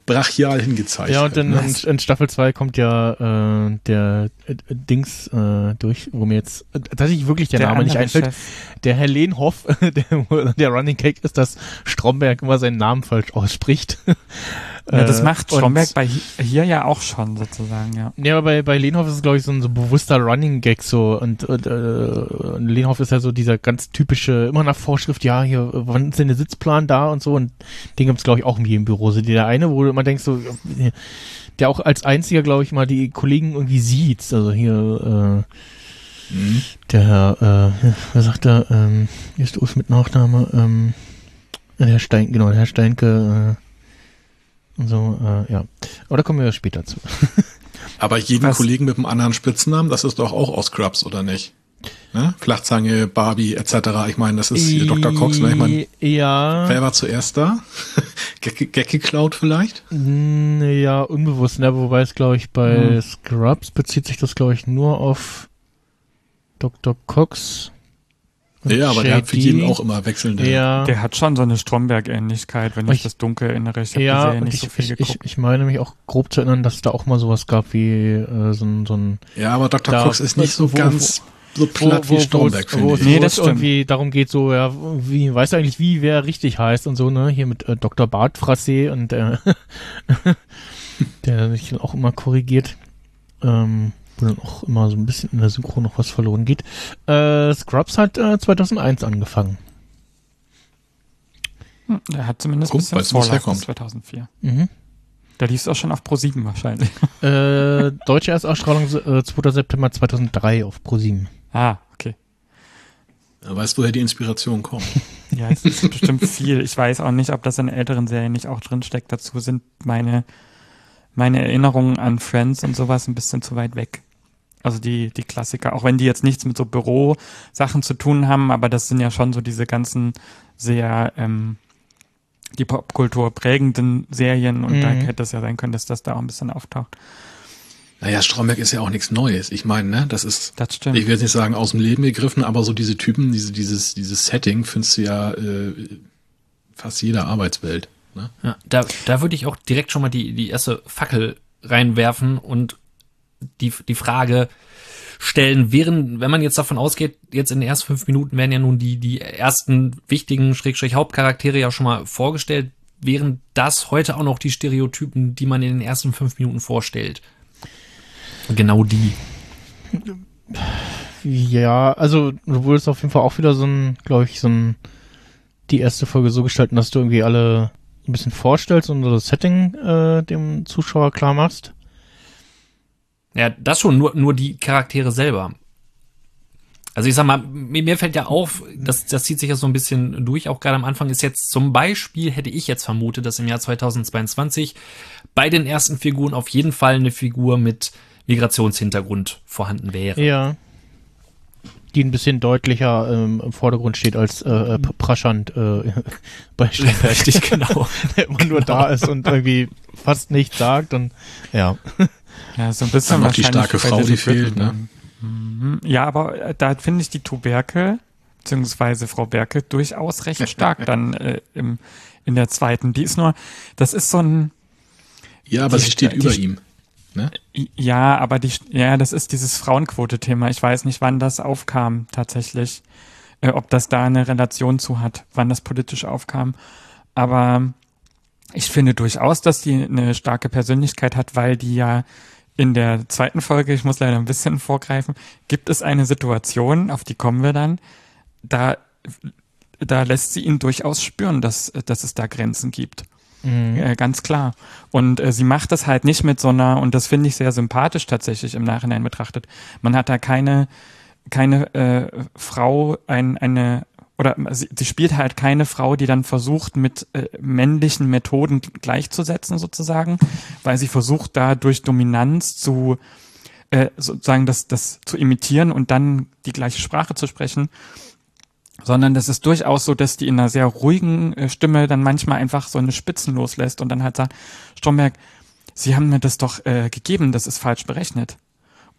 brachial hingezeigt. Ja, und dann ne? in, in Staffel 2 kommt ja äh, der äh, Dings äh, durch, wo mir jetzt äh, tatsächlich wirklich der, Name nicht einfällt. Chef. Der Herr Lehnhoff, der, der Running Cake ist, dass Stromberg immer seinen Namen falsch ausspricht. Ja, das Äh, macht und- Stromberg bei hi- hier ja auch schon sozusagen, ja. Ja, aber bei, bei Lehnhoff ist es, glaube ich, so ein so bewusster Running Gag so. Und, und äh, Lehnhoff ist ja so dieser ganz typische, immer nach Vorschrift, ja, hier, wann ist denn der Sitzplan da und so. Und den gibt's glaube ich, auch irgendwie im Büro. So der eine, wo man denkt so, äh, der auch als einziger, glaube ich, mal die Kollegen irgendwie sieht. Also hier, äh, Mhm. der Herr, äh, wer sagt da, ähm, ist Ulf mit Nachname, ähm, Herr Stein, genau, der Herr Steinke, äh, und so, äh, ja. Aber da kommen wir später zu. Aber jeden Was? Kollegen mit einem anderen Spitznamen, das ist doch auch aus Scrubs, oder nicht? Ne? Flachzange, Barbie, etc. Ich meine, das ist hier Dr. Cox, ne? Ich meine, ja. wer war zuerst da? Gag, geklaut vielleicht? Ja, unbewusst, ne? Wobei es, glaube ich, bei Hm. Scrubs bezieht sich das, glaube ich, nur auf Dr. Cox. Und Ja, aber der hat für jeden auch immer wechselnde. Ja, Der hat schon so eine Stromberg-Ähnlichkeit, wenn ich, Ich- das dunkel erinnere. Ich habe ja die Serie und nicht ich, so viel ich, geguckt. ich, ich meine mich auch grob zu erinnern, dass es da auch mal sowas gab wie äh, so ein, so ein Ja, aber Dr. Da- Cox ist nicht so wo- ganz so platt wie Stromberg, wo, finde wo, ich. Nee, wo das stimmt. irgendwie darum geht, so, ja, wie, weißt du eigentlich, wie wer richtig heißt und so, ne? Hier mit äh, Dr. Bart Frassé und äh, der sich dann auch immer korrigiert. Ähm, wo dann auch immer so ein bisschen in der Synchro noch was verloren geht. Äh, Scrubs hat äh, 2001 angefangen. Hm, Der hat zumindest ein Guck, wo's Vorlauf herkommt? bis 2004. Mhm. Da lief es auch schon auf Pro 7 wahrscheinlich. Äh, deutsche Erstausstrahlung äh, 2. September 2003 auf ProSieben. ah, okay. Ja, weißt du, woher die Inspiration kommt? Ja, es ist bestimmt viel. Ich weiß auch nicht, ob das in älteren Serien nicht auch drinsteckt. Dazu sind meine, meine Erinnerungen an Friends und sowas ein bisschen zu weit weg. Also die, die Klassiker, auch wenn die jetzt nichts mit so Bürosachen zu tun haben, aber das sind ja schon so diese ganzen sehr ähm, die Popkultur prägenden Serien und da Mhm. hätte es ja sein können, dass das da auch ein bisschen auftaucht. Naja, Stromberg ist ja auch nichts Neues. Ich meine, ne, das ist, Das stimmt. ich will jetzt nicht sagen aus dem Leben gegriffen, aber so diese Typen, diese, dieses, dieses Setting findest du ja äh, fast jeder Arbeitswelt. Ne? Ja, da, da würde ich auch direkt schon mal die, die erste Fackel reinwerfen und die, die Frage stellen, während, wenn man jetzt davon ausgeht, jetzt in den ersten fünf Minuten werden ja nun die, die ersten wichtigen Schrägstrich Hauptcharaktere ja schon mal vorgestellt, wären das heute auch noch die Stereotypen, die man in den ersten fünf Minuten vorstellt. Genau die. Ja, also du wurdest auf jeden Fall auch wieder so ein, glaube ich, so ein, die erste Folge so gestalten, dass du irgendwie alle ein bisschen vorstellst und das Setting äh, dem Zuschauer klar machst. Ja, das schon, nur, nur die Charaktere selber. Also ich sag mal, mir, mir fällt ja auf, das, das zieht sich ja so ein bisschen durch, auch gerade am Anfang ist jetzt zum Beispiel, hätte ich jetzt vermutet, dass im Jahr 2022 bei den ersten Figuren auf jeden Fall eine Figur mit Migrationshintergrund vorhanden wäre. Ja. Die ein bisschen deutlicher ähm, im Vordergrund steht als äh, äh, Praschand äh, bei Stromberg. Richtig, genau. Der immer nur da ist und irgendwie fast nichts sagt und ja. Ja, so ein bisschen Dann noch die starke Frau, die fehlt, ne? Mhm. Ja, aber äh, da finde ich die Tuberkel, beziehungsweise Frau Berkel, durchaus recht stark dann äh, im, in der zweiten. Die ist nur, das ist so ein, Ja, aber Die- sie steht die- über ihm. Ne? ja, aber die, ja, das ist dieses Frauenquote-Thema. Ich weiß nicht, wann das aufkam tatsächlich, äh, ob das da eine Relation zu hat, wann das politisch aufkam. Aber ich finde durchaus, dass die eine starke Persönlichkeit hat, weil die ja in der zweiten Folge, ich muss leider ein bisschen vorgreifen, gibt es eine Situation, auf die kommen wir dann, da, da lässt sie ihn durchaus spüren, dass, dass es da Grenzen gibt. Äh, ganz klar. Und äh, sie macht das halt nicht mit so einer, und das finde ich sehr sympathisch tatsächlich im Nachhinein betrachtet. Man hat da keine, keine äh, Frau, ein, eine, oder sie, sie spielt halt keine Frau, die dann versucht, mit äh, männlichen Methoden gleichzusetzen, sozusagen, weil sie versucht, da durch Dominanz zu äh, sozusagen das, das zu imitieren und dann die gleiche Sprache zu sprechen sondern das ist durchaus so, dass die in einer sehr ruhigen äh, Stimme dann manchmal einfach so eine Spitzen loslässt und dann halt sagt, Stromberg, Sie haben mir das doch äh, gegeben, das ist falsch berechnet.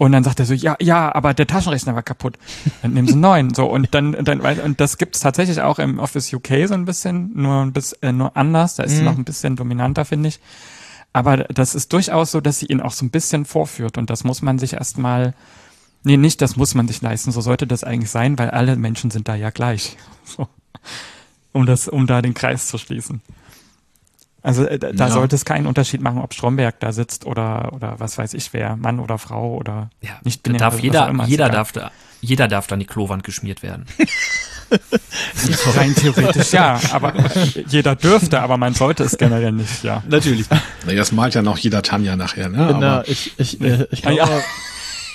Und dann sagt er so, ja, ja, aber der Taschenrechner war kaputt. Dann nehmen Sie einen neuen. So, und dann, dann, und das gibt's tatsächlich auch im Office UK so ein bisschen, nur ein bisschen, äh, nur anders. Da ist sie noch ein bisschen dominanter, finde ich. Aber das ist durchaus so, dass sie ihn auch so ein bisschen vorführt. Und das muss man sich erstmal, nee, nicht, das muss man sich leisten. So sollte das eigentlich sein, weil alle Menschen sind da ja gleich. So. Um das, um da den Kreis zu schließen. Also äh, da da Ja. sollte es keinen Unterschied machen, ob Stromberg da sitzt oder oder was weiß ich wer, Mann oder Frau oder Ja, nicht da binär, darf jeder, immer, jeder darf da, jeder darf da an die Klowand geschmiert werden. rein theoretisch ja, aber jeder dürfte, aber man sollte es generell nicht, ja. Natürlich. Naja, das malt ja noch jeder Tanja nachher, ne? Aber ich, ich, äh, ich Ah, glaube, ja.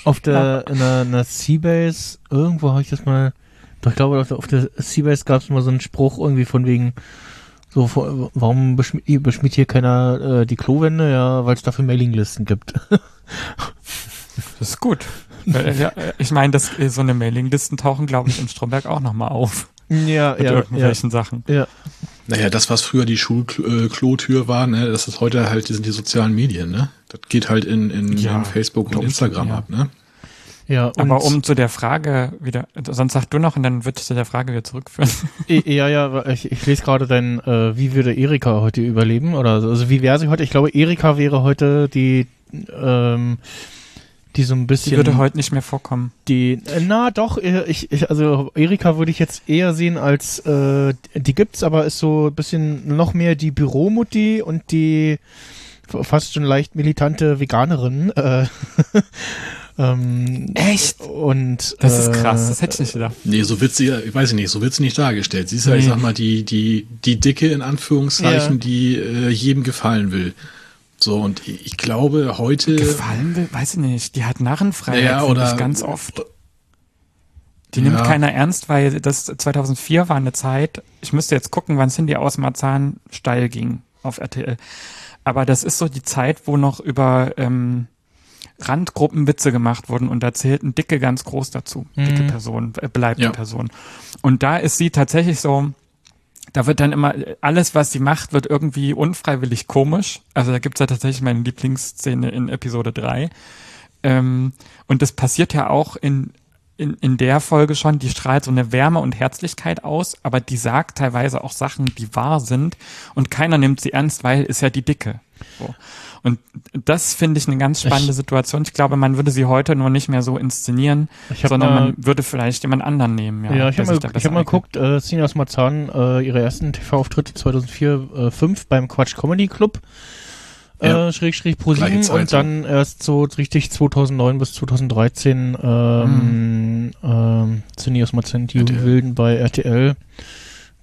auf der, in der, in der Seabase, irgendwo habe ich das mal, doch ich glaube, auf der, auf der Seabase gab es mal so einen Spruch irgendwie von wegen, so, warum beschmiert, beschmiert hier keiner äh, die Klowände? Ja, weil es dafür Mailinglisten gibt. Das ist gut. Äh, ja, äh, ich meine, dass äh, so eine Mailinglisten tauchen, glaube ich, in Stromberg auch nochmal auf. ja, Mit irgendwelchen Sachen. ja. naja, das, was früher die Schulklotür war, ne, das ist heute halt, die sind die sozialen Medien, ne? Das geht halt in, in, Ja, in Facebook und Instagram ja. ab, ne? Ja, Aber um zu der Frage wieder, sonst sag du noch und dann wird zu der Frage wieder zurückführen. Ja, ja, ich, ich lese gerade dein, äh, wie würde Erika heute überleben? Oder so. also wie wäre sie heute? Ich glaube, Erika wäre heute die, ähm, die so ein bisschen. Die würde heute nicht mehr vorkommen. Die, äh, na doch, äh, ich, ich, also Erika würde ich jetzt eher sehen als, äh, die gibt's, aber ist so ein bisschen noch mehr die Büromutti und die fast schon leicht militante Veganerin. Äh, ähm, Echt? Und Das ist äh, krass, das hätte ich nicht gedacht. Nee, so wird sie, ja- ich weiß nicht, so wird sie nicht dargestellt. Sie ist ja, ich Nee. sag mal, die, die, die Dicke in Anführungszeichen, Ja. die äh, jedem gefallen will. So, und ich ich glaube, heute. Gefallen will, weiß ich nicht. Die hat Narrenfreiheit, Ja, oder- ich, ganz oft. Die Ja. nimmt keiner ernst, weil das 2004 war eine Zeit, ich müsste jetzt gucken, wann Cindy aus Marzahn steil ging auf RTL. Aber das ist so die Zeit, wo noch über ähm, Randgruppen Witze gemacht wurden und da zählten Dicke ganz groß dazu. Dicke Personen, äh, bleibende Ja. Personen. Und da ist sie tatsächlich so, da wird dann immer, alles, was sie macht, wird irgendwie unfreiwillig komisch. Also da gibt's ja tatsächlich meine Lieblingsszene in Episode 3. Ähm, und das passiert ja auch in, in, in der Folge schon, die strahlt so eine Wärme und Herzlichkeit aus, aber die sagt teilweise auch Sachen, die wahr sind und keiner nimmt sie ernst, weil ist ja die Dicke. So. Und das finde ich eine ganz spannende Ich- Situation. Ich glaube, man würde sie heute nur nicht mehr so inszenieren, sondern mal- man würde vielleicht jemand anderen nehmen. Ja, Ja, ich habe mal, ich hab mal geguckt, äh, Cine aus Marzahn, äh, ihre ersten TV-Auftritte 2004, äh, 5 beim Quatsch Comedy Club, Ja. äh, Schrägstrich Pro Gleiche 7 Zeit und dann erst so richtig 2009 bis 2013 ähm, ähm, Cine aus Marzahn, die RTL. Wilden bei RTL.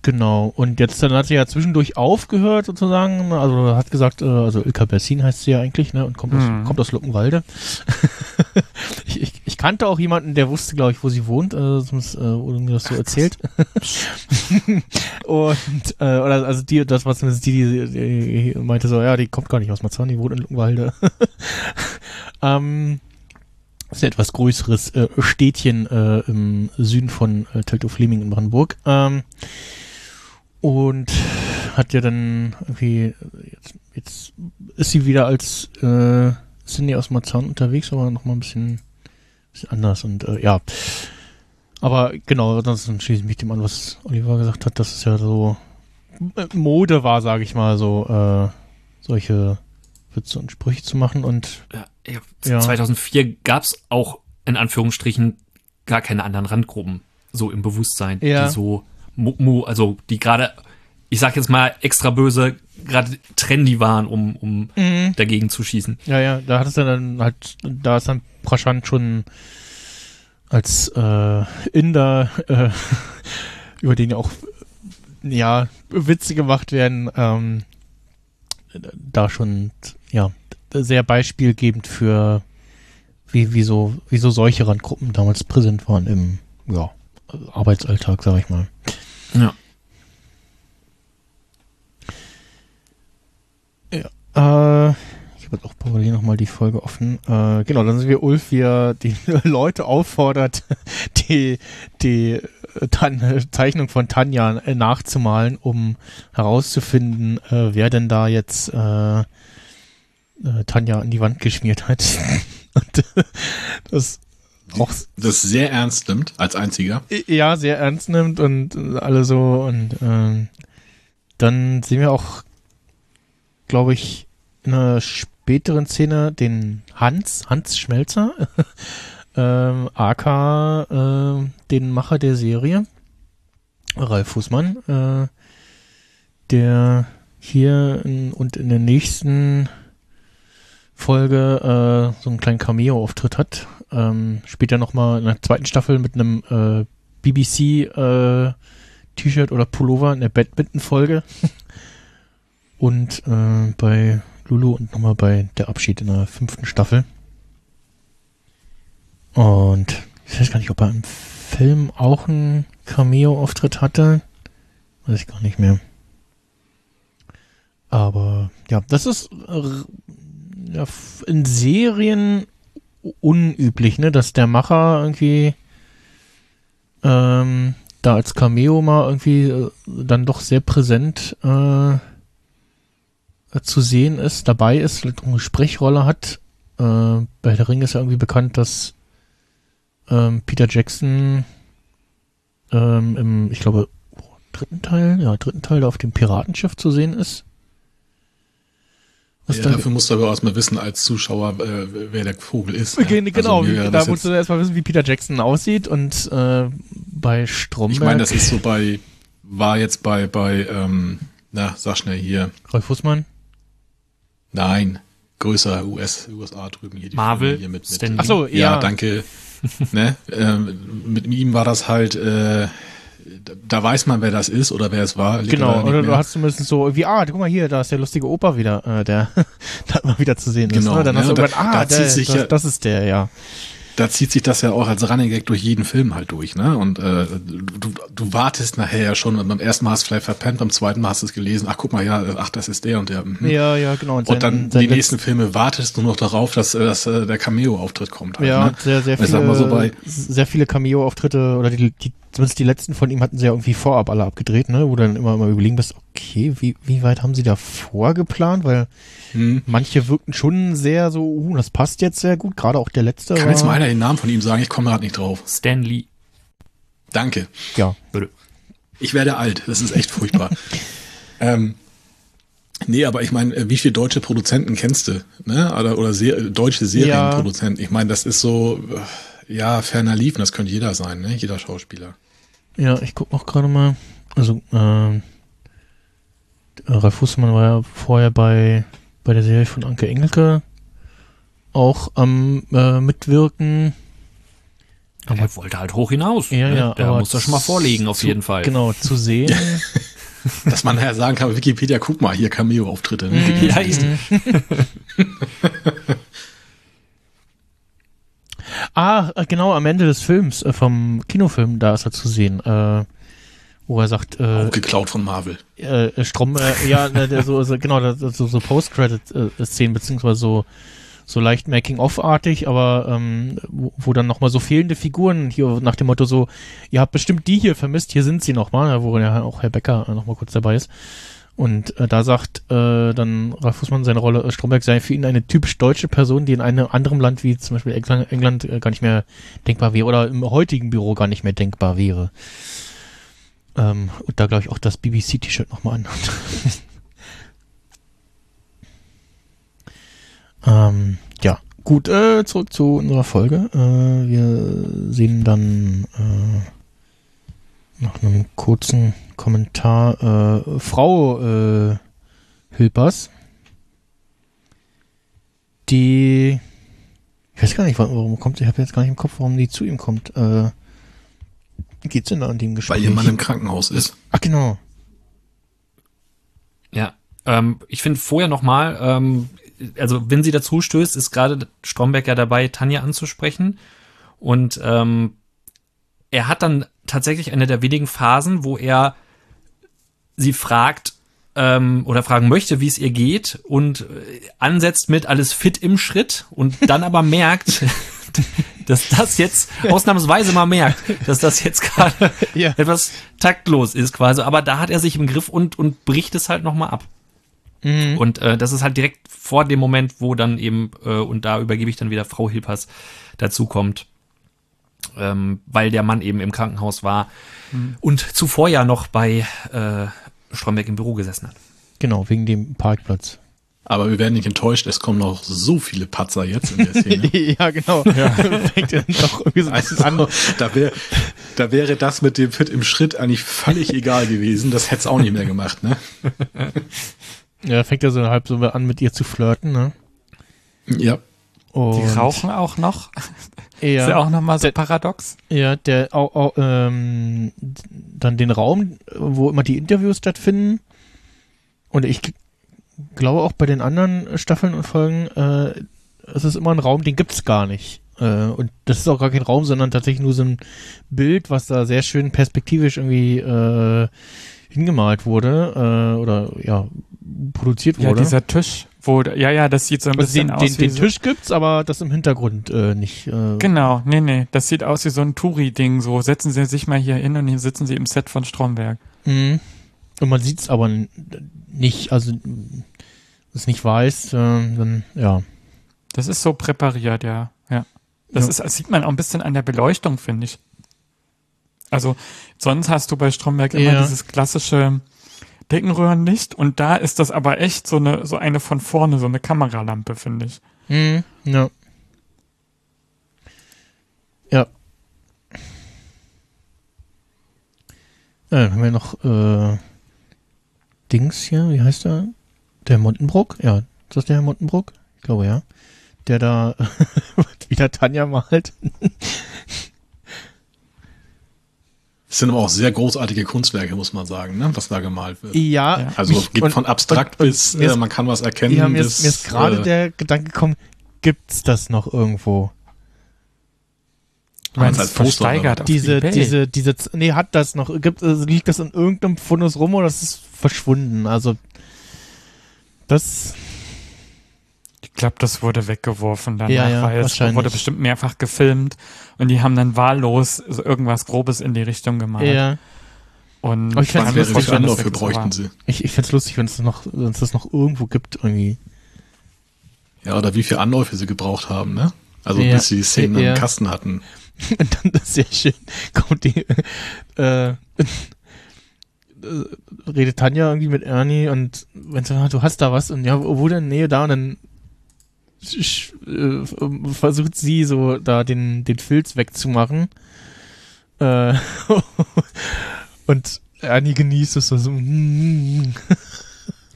Genau. Und jetzt dann hat sie ja zwischendurch aufgehört sozusagen. Also hat gesagt, äh, also Ilka Bersin heißt sie ja eigentlich, ne? Und kommt Mhm. aus, kommt aus Luckenwalde. ich, ich, ich kannte auch jemanden, der wusste, glaube ich, wo sie wohnt. Äh, sonst äh, wurde mir das so erzählt. und äh, oder also die, das war zumindest die, die, die, die meinte so, ja, die kommt gar nicht aus Marzahn, die wohnt in Luckenwalde. ähm, das ist ein etwas größeres äh, Städtchen äh, im Süden von äh, Teltow-Fleming in Brandenburg. Ähm, und hat ja dann irgendwie, jetzt, jetzt ist sie wieder als äh, Cindy aus Marzahn unterwegs, aber nochmal ein bisschen, bisschen anders und äh, ja. Aber genau, das schließe ich mich dem an, was Oliver gesagt hat, dass es ja so äh, Mode war, sage ich mal, so äh, solche Witze und Sprüche zu machen und Ja, ja, Ja. 2004 gab's auch in Anführungsstrichen gar keine anderen Randgruppen so im Bewusstsein, Ja. die so, mo, also die gerade, ich sag jetzt mal extra böse, gerade trendy waren, um, um dagegen zu schießen. Ja, ja, da hat es dann halt, da ist dann Praschant schon als äh, Inder, äh, über den ja auch ja Witze gemacht werden, ähm, da schon ja sehr beispielgebend für wie wie so wie so solche Randgruppen damals präsent waren im ja Arbeitsalltag, sag ich mal. Ja. Äh, ich habe jetzt auch parallel nochmal die Folge offen. Äh, genau, dann sind wir Ulf, wie er die Leute auffordert, die, die äh, Tan Zeichnung von Tanja äh, nachzumalen, um herauszufinden, äh, wer denn da jetzt äh, äh, Tanja an die Wand geschmiert hat. Und das auch das sehr ernst nimmt, als einziger. ja sehr ernst nimmt und äh, alle so und ähm, dann sehen wir auch, glaube ich, in einer späteren Szene den Hans, Hans Schmelzer, ähm, AK, äh, den Macher der Serie, Ralf Fußmann, äh, der hier in, und in der nächsten Folge äh, so einen kleinen Cameo-Auftritt hat. Ähm, später nochmal in der zweiten Staffel mit einem äh, BBC äh, T-Shirt oder Pullover in der Badminton-Folge. und äh, bei Lulu und nochmal bei der Abschied in der fünften Staffel. Und ich weiß gar nicht, ob er im Film auch einen Cameo-Auftritt hatte. Weiß ich gar nicht mehr. Aber ja, das ist äh, in Serien unüblich, ne, dass der Macher irgendwie ähm, da als Cameo mal irgendwie äh, dann doch sehr präsent äh, zu sehen ist, dabei ist, vielleicht eine Sprechrolle hat. Äh, bei der Ring ist ja irgendwie bekannt, dass ähm, Peter Jackson ähm, im, ich glaube, dritten Teil, ja, dritten Teil da auf dem Piratenschiff zu sehen ist. Was Ja, da- dafür musst du aber erstmal wissen als Zuschauer, äh, wer der Vogel ist. Okay, ja. genau, Also, wie, da musst du erstmal wissen, wie Peter Jackson aussieht und äh, bei Stromberg. ich meine, das ist so bei, war jetzt bei, bei, ähm, na, sag schnell hier, Rolf Fußmann. nein, größer US, USA drüben hier. Die Marvel, Filme hier mit, mit. Ach so, Ja, ja. danke. ne? ähm, mit ihm war das halt, äh, da, weiß man, wer das ist oder wer es war. Genau, oder du hast zumindest so, wie, ah, guck mal hier, da ist der lustige Opa wieder, äh, der da immer wieder zu sehen ist. Genau, ne? Dann ja, hast du da- irgendwann, ah, da der, das, das ist der, ja. Da zieht sich das ja auch als Running Gag durch jeden Film halt durch, ne? Und äh, du, du wartest nachher ja schon, beim ersten Mal hast du vielleicht verpennt, beim zweiten Mal hast du es gelesen, ach guck mal, ja, ach, das ist der und der. mhm. Ja, ja, genau. Und dann die nächsten Filme wartest du noch darauf, dass, äh, dass äh, der Cameo-Auftritt kommt halt, Ja, ne? und sehr, sehr Ich viele, so bei, sehr viele Cameo-Auftritte oder die, die, zumindest die letzten von ihm hatten sie ja irgendwie vorab alle abgedreht, ne? Wo du dann immer mal überlegen bist, okay, wie, wie weit haben sie da vorgeplant? Weil hm, manche wirkten schon sehr so, uh, das passt jetzt sehr gut, gerade auch der letzte. kann war, jetzt mal einer den Namen von ihm sagen, ich komme gerade nicht drauf. Stan Lee. Danke. Ja. Ich werde alt, das ist echt furchtbar. ähm, nee, aber ich meine, äh, wie viele deutsche Produzenten kennst du? Ne? Oder, oder ser deutsche Serienproduzenten? Ich meine, das ist so, äh, ja, ferner liefen, das könnte jeder sein, ne? jeder Schauspieler. Ja, ich guck noch gerade mal. Also, ähm, Ralf Fußmann war ja vorher bei, bei der Serie von Anke Engelke auch am äh, Mitwirken. Aber er wollte halt hoch hinaus. Ja, ne? ja, Der aber muss das schon mal vorlegen, auf zu- jeden Fall. Genau, zu sehen. Dass man nachher sagen kann, Wikipedia, guck mal, hier Cameo-Auftritte. Ne? Mhm. Ja, eben. ah, äh, genau, am Ende des Films, äh, vom Kinofilm, da ist er zu sehen, äh, wo er sagt, äh, Auch geklaut von Marvel. äh, Strom, äh, ja, ne, so, so, genau, so, so Post-Credit-Szenen, beziehungsweise so, so leicht Making-of-artig, aber ähm, wo, wo dann nochmal so fehlende Figuren hier nach dem Motto so, ihr habt bestimmt die hier vermisst, hier sind sie nochmal, wo ja auch Herr Becker nochmal kurz dabei ist. Und äh, da sagt äh, dann Ralf Fußmann seine Rolle, äh, Stromberg sei für ihn eine typisch deutsche Person, die in einem anderen Land wie zum Beispiel England, England äh, gar nicht mehr denkbar wäre oder im heutigen Büro gar nicht mehr denkbar wäre. Ähm, und da glaube ich auch das BBC-T-Shirt nochmal an. ähm, ja, gut, äh, zurück zu unserer Folge. Äh, wir sehen dann äh, nach einem kurzen Kommentar äh, Frau äh, Hilpers, die ich weiß gar nicht, warum kommt, ich habe jetzt gar nicht im Kopf, warum die zu ihm kommt. Äh, geht's denn da an dem Gespräch? Weil ihr Mann im Krankenhaus ist. Ach genau. Ja, ähm, ich finde vorher nochmal, ähm, also wenn sie dazu stößt, ist gerade Stromberg ja dabei, Tanja anzusprechen. Und ähm, er hat dann tatsächlich eine der wenigen Phasen, wo er sie fragt ähm, oder fragen möchte, wie es ihr geht und äh, ansetzt mit alles fit im Schritt und dann aber merkt, dass das jetzt ausnahmsweise mal merkt, dass das jetzt gerade Ja. etwas taktlos ist quasi. Aber da hat er sich im Griff und, und bricht es halt nochmal ab. Mhm. Und äh, das ist halt direkt vor dem Moment, wo dann eben, äh, und da übergebe ich dann wieder Frau Hilpers, dazu kommt, ähm, weil der Mann eben im Krankenhaus war und zuvor ja noch bei äh, Stromberg im Büro gesessen hat. Genau, wegen dem Parkplatz. Aber wir werden nicht enttäuscht, es kommen noch so viele Patzer jetzt in der Szene. ja, genau. Fängt dann doch irgendwie so ein bisschen Also, an. da, wär, da wäre das mit dem Fit im Schritt eigentlich völlig egal gewesen. Das hätte es auch nicht mehr gemacht, ne? Ja, fängt er so halb so an, mit ihr zu flirten, ne? Ja. Und Die rauchen auch noch. Ja, Ist ja auch nochmal so Der- paradox. ja der auch, auch, ähm, dann den Raum, wo immer die Interviews stattfinden. Und ich glaube auch bei den anderen Staffeln und Folgen, äh, es ist immer ein Raum, den gibt's gar nicht. Äh, und das ist auch gar kein Raum, sondern tatsächlich nur so ein Bild, was da sehr schön perspektivisch irgendwie äh, hingemalt wurde äh, oder ja produziert Ja, wurde. dieser Tisch, wo, ja, ja, das sieht so ein also bisschen den, aus den, wie den so, Tisch gibt's, aber das im Hintergrund äh, nicht. Äh, Genau, nee, nee, das sieht aus wie so ein Touri-Ding, so setzen Sie sich mal hier hin und hier sitzen Sie im Set von Stromberg. Mhm. Und man sieht's aber nicht, also es nicht weiß, äh, dann ja. Das ist so präpariert, ja, ja. Das Ja. ist, das sieht man auch ein bisschen an der Beleuchtung, finde ich. Also, sonst hast du bei Stromberg immer Ja. dieses klassische Deckenröhrenlicht und da ist das aber echt so eine, so eine von vorne, so eine Kameralampe, finde ich. Mhm, ja. Ja. Dann haben wir noch äh, Dings hier, wie heißt der? Der Montenbrock? Ja, ist das der Herr Montenbrock? Ich glaube ja. Der da wieder Tanja malt. Es sind aber auch sehr großartige Kunstwerke, muss man sagen, ne, was da gemalt wird. Ja, Ja. Also mich- geht und- von abstrakt und- und bis, mir äh, ist- man kann was erkennen. Ja, mir bis, ist, mir ist gerade äh, der Gedanke gekommen, gibt's das noch irgendwo? Du meinst, als Poster oder versteigert auf Diese, eBay. diese, diese, nee, hat das noch, gibt, also liegt das in irgendeinem Fundus rum oder ist es verschwunden? Also, das, Ich glaube, das wurde weggeworfen danach, Ja, ja, weil es wahrscheinlich. wurde bestimmt mehrfach gefilmt und die haben dann wahllos so irgendwas Grobes in die Richtung gemalt. ja, Und Aber ich mir Wie lustig, das so sie? ich, ich find's lustig, wenn es noch, wenn es das noch irgendwo gibt, irgendwie. Ja, oder wie viel Anläufe sie gebraucht haben, ne? Also Ja. bis sie die Szenen Ja. im Kasten hatten. Und dann ist sehr schön, kommt die, äh, äh, redet Tanja irgendwie mit Ernie und wenn sie sagt, du hast da was und ja, wo denn? Nee, da und dann äh, versucht sie so da den, den Filz wegzumachen. Äh, und Ernie genießt es so, so mm,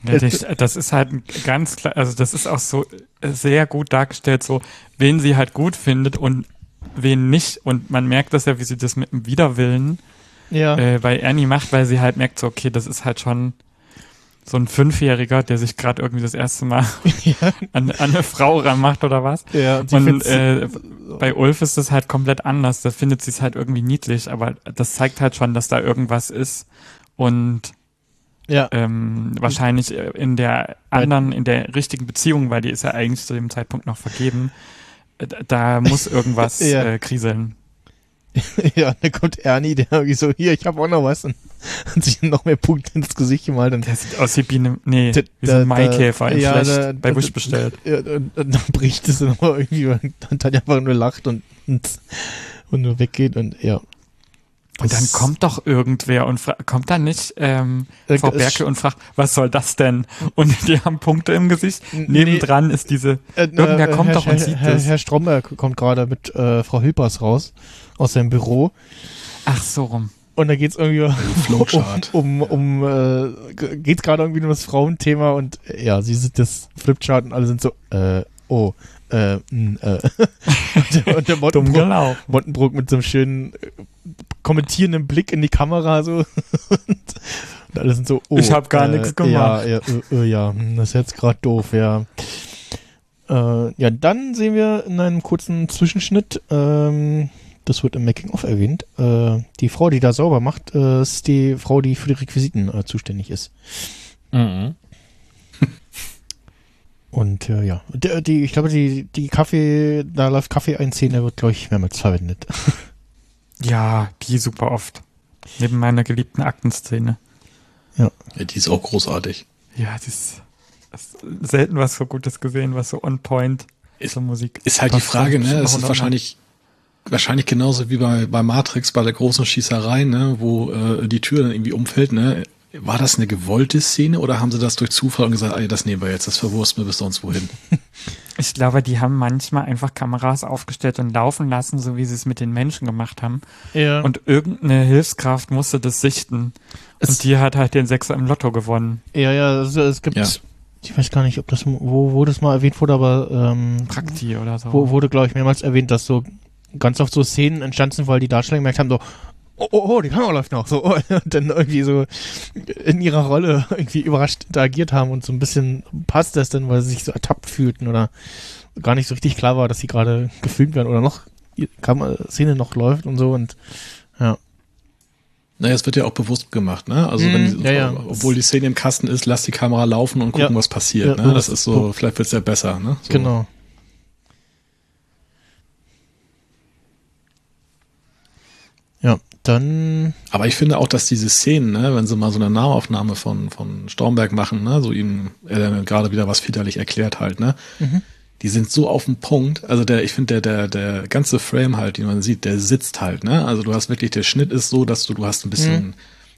Ja, das, das ist halt ein ganz klar, also das ist auch so sehr gut dargestellt, so wen sie halt gut findet und wen nicht. Und man merkt das ja, wie sie das mit dem Widerwillen ja. äh, bei Ernie macht, weil sie halt merkt, so, okay, das ist halt schon so ein Fünfjähriger, der sich gerade irgendwie das erste Mal ja, an, an eine Frau ranmacht oder was. ja, Und äh, bei Ulf ist das halt komplett anders. Da findet sie es halt irgendwie niedlich, aber das zeigt halt schon, dass da irgendwas ist. Und ja, ähm, wahrscheinlich in der anderen, in der richtigen Beziehung, weil die ist ja eigentlich zu dem Zeitpunkt noch vergeben, äh, da- da muss irgendwas Ja. äh, kriseln. ja, dann kommt Ernie, der irgendwie so, hier, ich habe auch noch was und hat sich noch mehr Punkte ins Gesicht gemalt und Der sieht aus wie Biene, nee, Da- wie so ein Maikäfer ja, Schlecht da- bei Wish bestellt. Ja, und, und dann bricht es dann aber irgendwie, weil dann Tanja einfach nur lacht und, und, und nur weggeht und ja. Und dann kommt doch irgendwer und kommt dann nicht ähm, Äh, Frau es- Berke und fragt, was soll das denn? Und die haben Punkte im Gesicht. Nebendran ist diese, Äh, Irgendwer äh, kommt Herr, doch und sieht Herr, das. Herr Stromberg kommt gerade mit äh, Frau Hilpers raus aus seinem Büro ach so rum. Und da geht's irgendwie um, Flowchart. um, um äh, geht's gerade irgendwie um das Frauenthema und äh, ja, sie sieht das Flipchart und alle sind so, äh, oh, äh, äh. und der, und der Mottenbrook. Mottenbrook mit so einem schönen äh, kommentierenden Blick in die Kamera so und, und alle sind so, oh, Ich hab gar äh, nichts gemacht. Ja, ja, äh, ja, hm, das ist jetzt gerade doof, ja. Ja, dann sehen wir in einem kurzen Zwischenschnitt, ähm, das wird im Making-of erwähnt, äh, die Frau, die da sauber macht, äh, ist die Frau, die für die Requisiten äh, zuständig ist. Mhm. Und äh, ja, die, die, ich glaube, die, die Kaffee, da läuft Kaffee ein Szene, wird, glaube ich, mehrmals verwendet. Ja, die super oft. Neben meiner geliebten Aktenszene. Ja, die ist auch großartig. Ja, das ist, das ist selten was so Gutes gesehen, was so on point Ist- zur Musik. Ist halt die Frage, ne? Es ist wahrscheinlich, wahrscheinlich genauso wie bei, bei Matrix, bei der großen Schießerei, ne? Wo äh, die Tür dann irgendwie umfällt, ne? War das eine gewollte Szene oder haben sie das durch Zufall und gesagt, ey, das nehmen wir jetzt, das verwursten wir bis sonst wohin? Ich glaube, die haben manchmal einfach Kameras aufgestellt und laufen lassen, so wie sie es mit den Menschen gemacht haben. Ja. Und irgendeine Hilfskraft musste das sichten. Es- und die hat halt den Sechser im Lotto gewonnen. ja, ja, es, es gibt, Ja. ich weiß gar nicht, ob das, wo, wo das mal erwähnt wurde, aber ähm, Prakti oder so. wo, wurde, glaube ich, mehrmals erwähnt, dass so ganz oft so Szenen entstanden sind, weil die Darsteller gemerkt haben, so, oh, oh, oh, die Kamera läuft noch, so, oh, und dann irgendwie so in ihrer Rolle irgendwie überrascht interagiert haben und so ein bisschen passt das denn, weil sie sich so ertappt fühlten oder gar nicht so richtig klar war, dass sie gerade gefilmt werden oder noch die Kam Szene noch läuft und so und ja. Naja, es wird ja auch bewusst gemacht, ne? Also Mhm, wenn die, ja, ja. obwohl die Szene im Kasten ist, lass die Kamera laufen und gucken, Ja. was passiert. Ne? das- Das ist so, vielleicht wird's ja besser, ne? So. Genau. Ja, dann Aber ich finde auch, dass diese Szenen, ne, wenn sie mal so eine Nahaufnahme von, von Stormberg machen, ne, so ihm äh, gerade wieder was väterlich erklärt halt, ne, Mhm. die sind so auf den Punkt. Also der, ich finde, der, der, der ganze Frame halt, den man sieht, der sitzt halt, ne. Also du hast wirklich, der Schnitt ist so, dass du, du hast ein bisschen,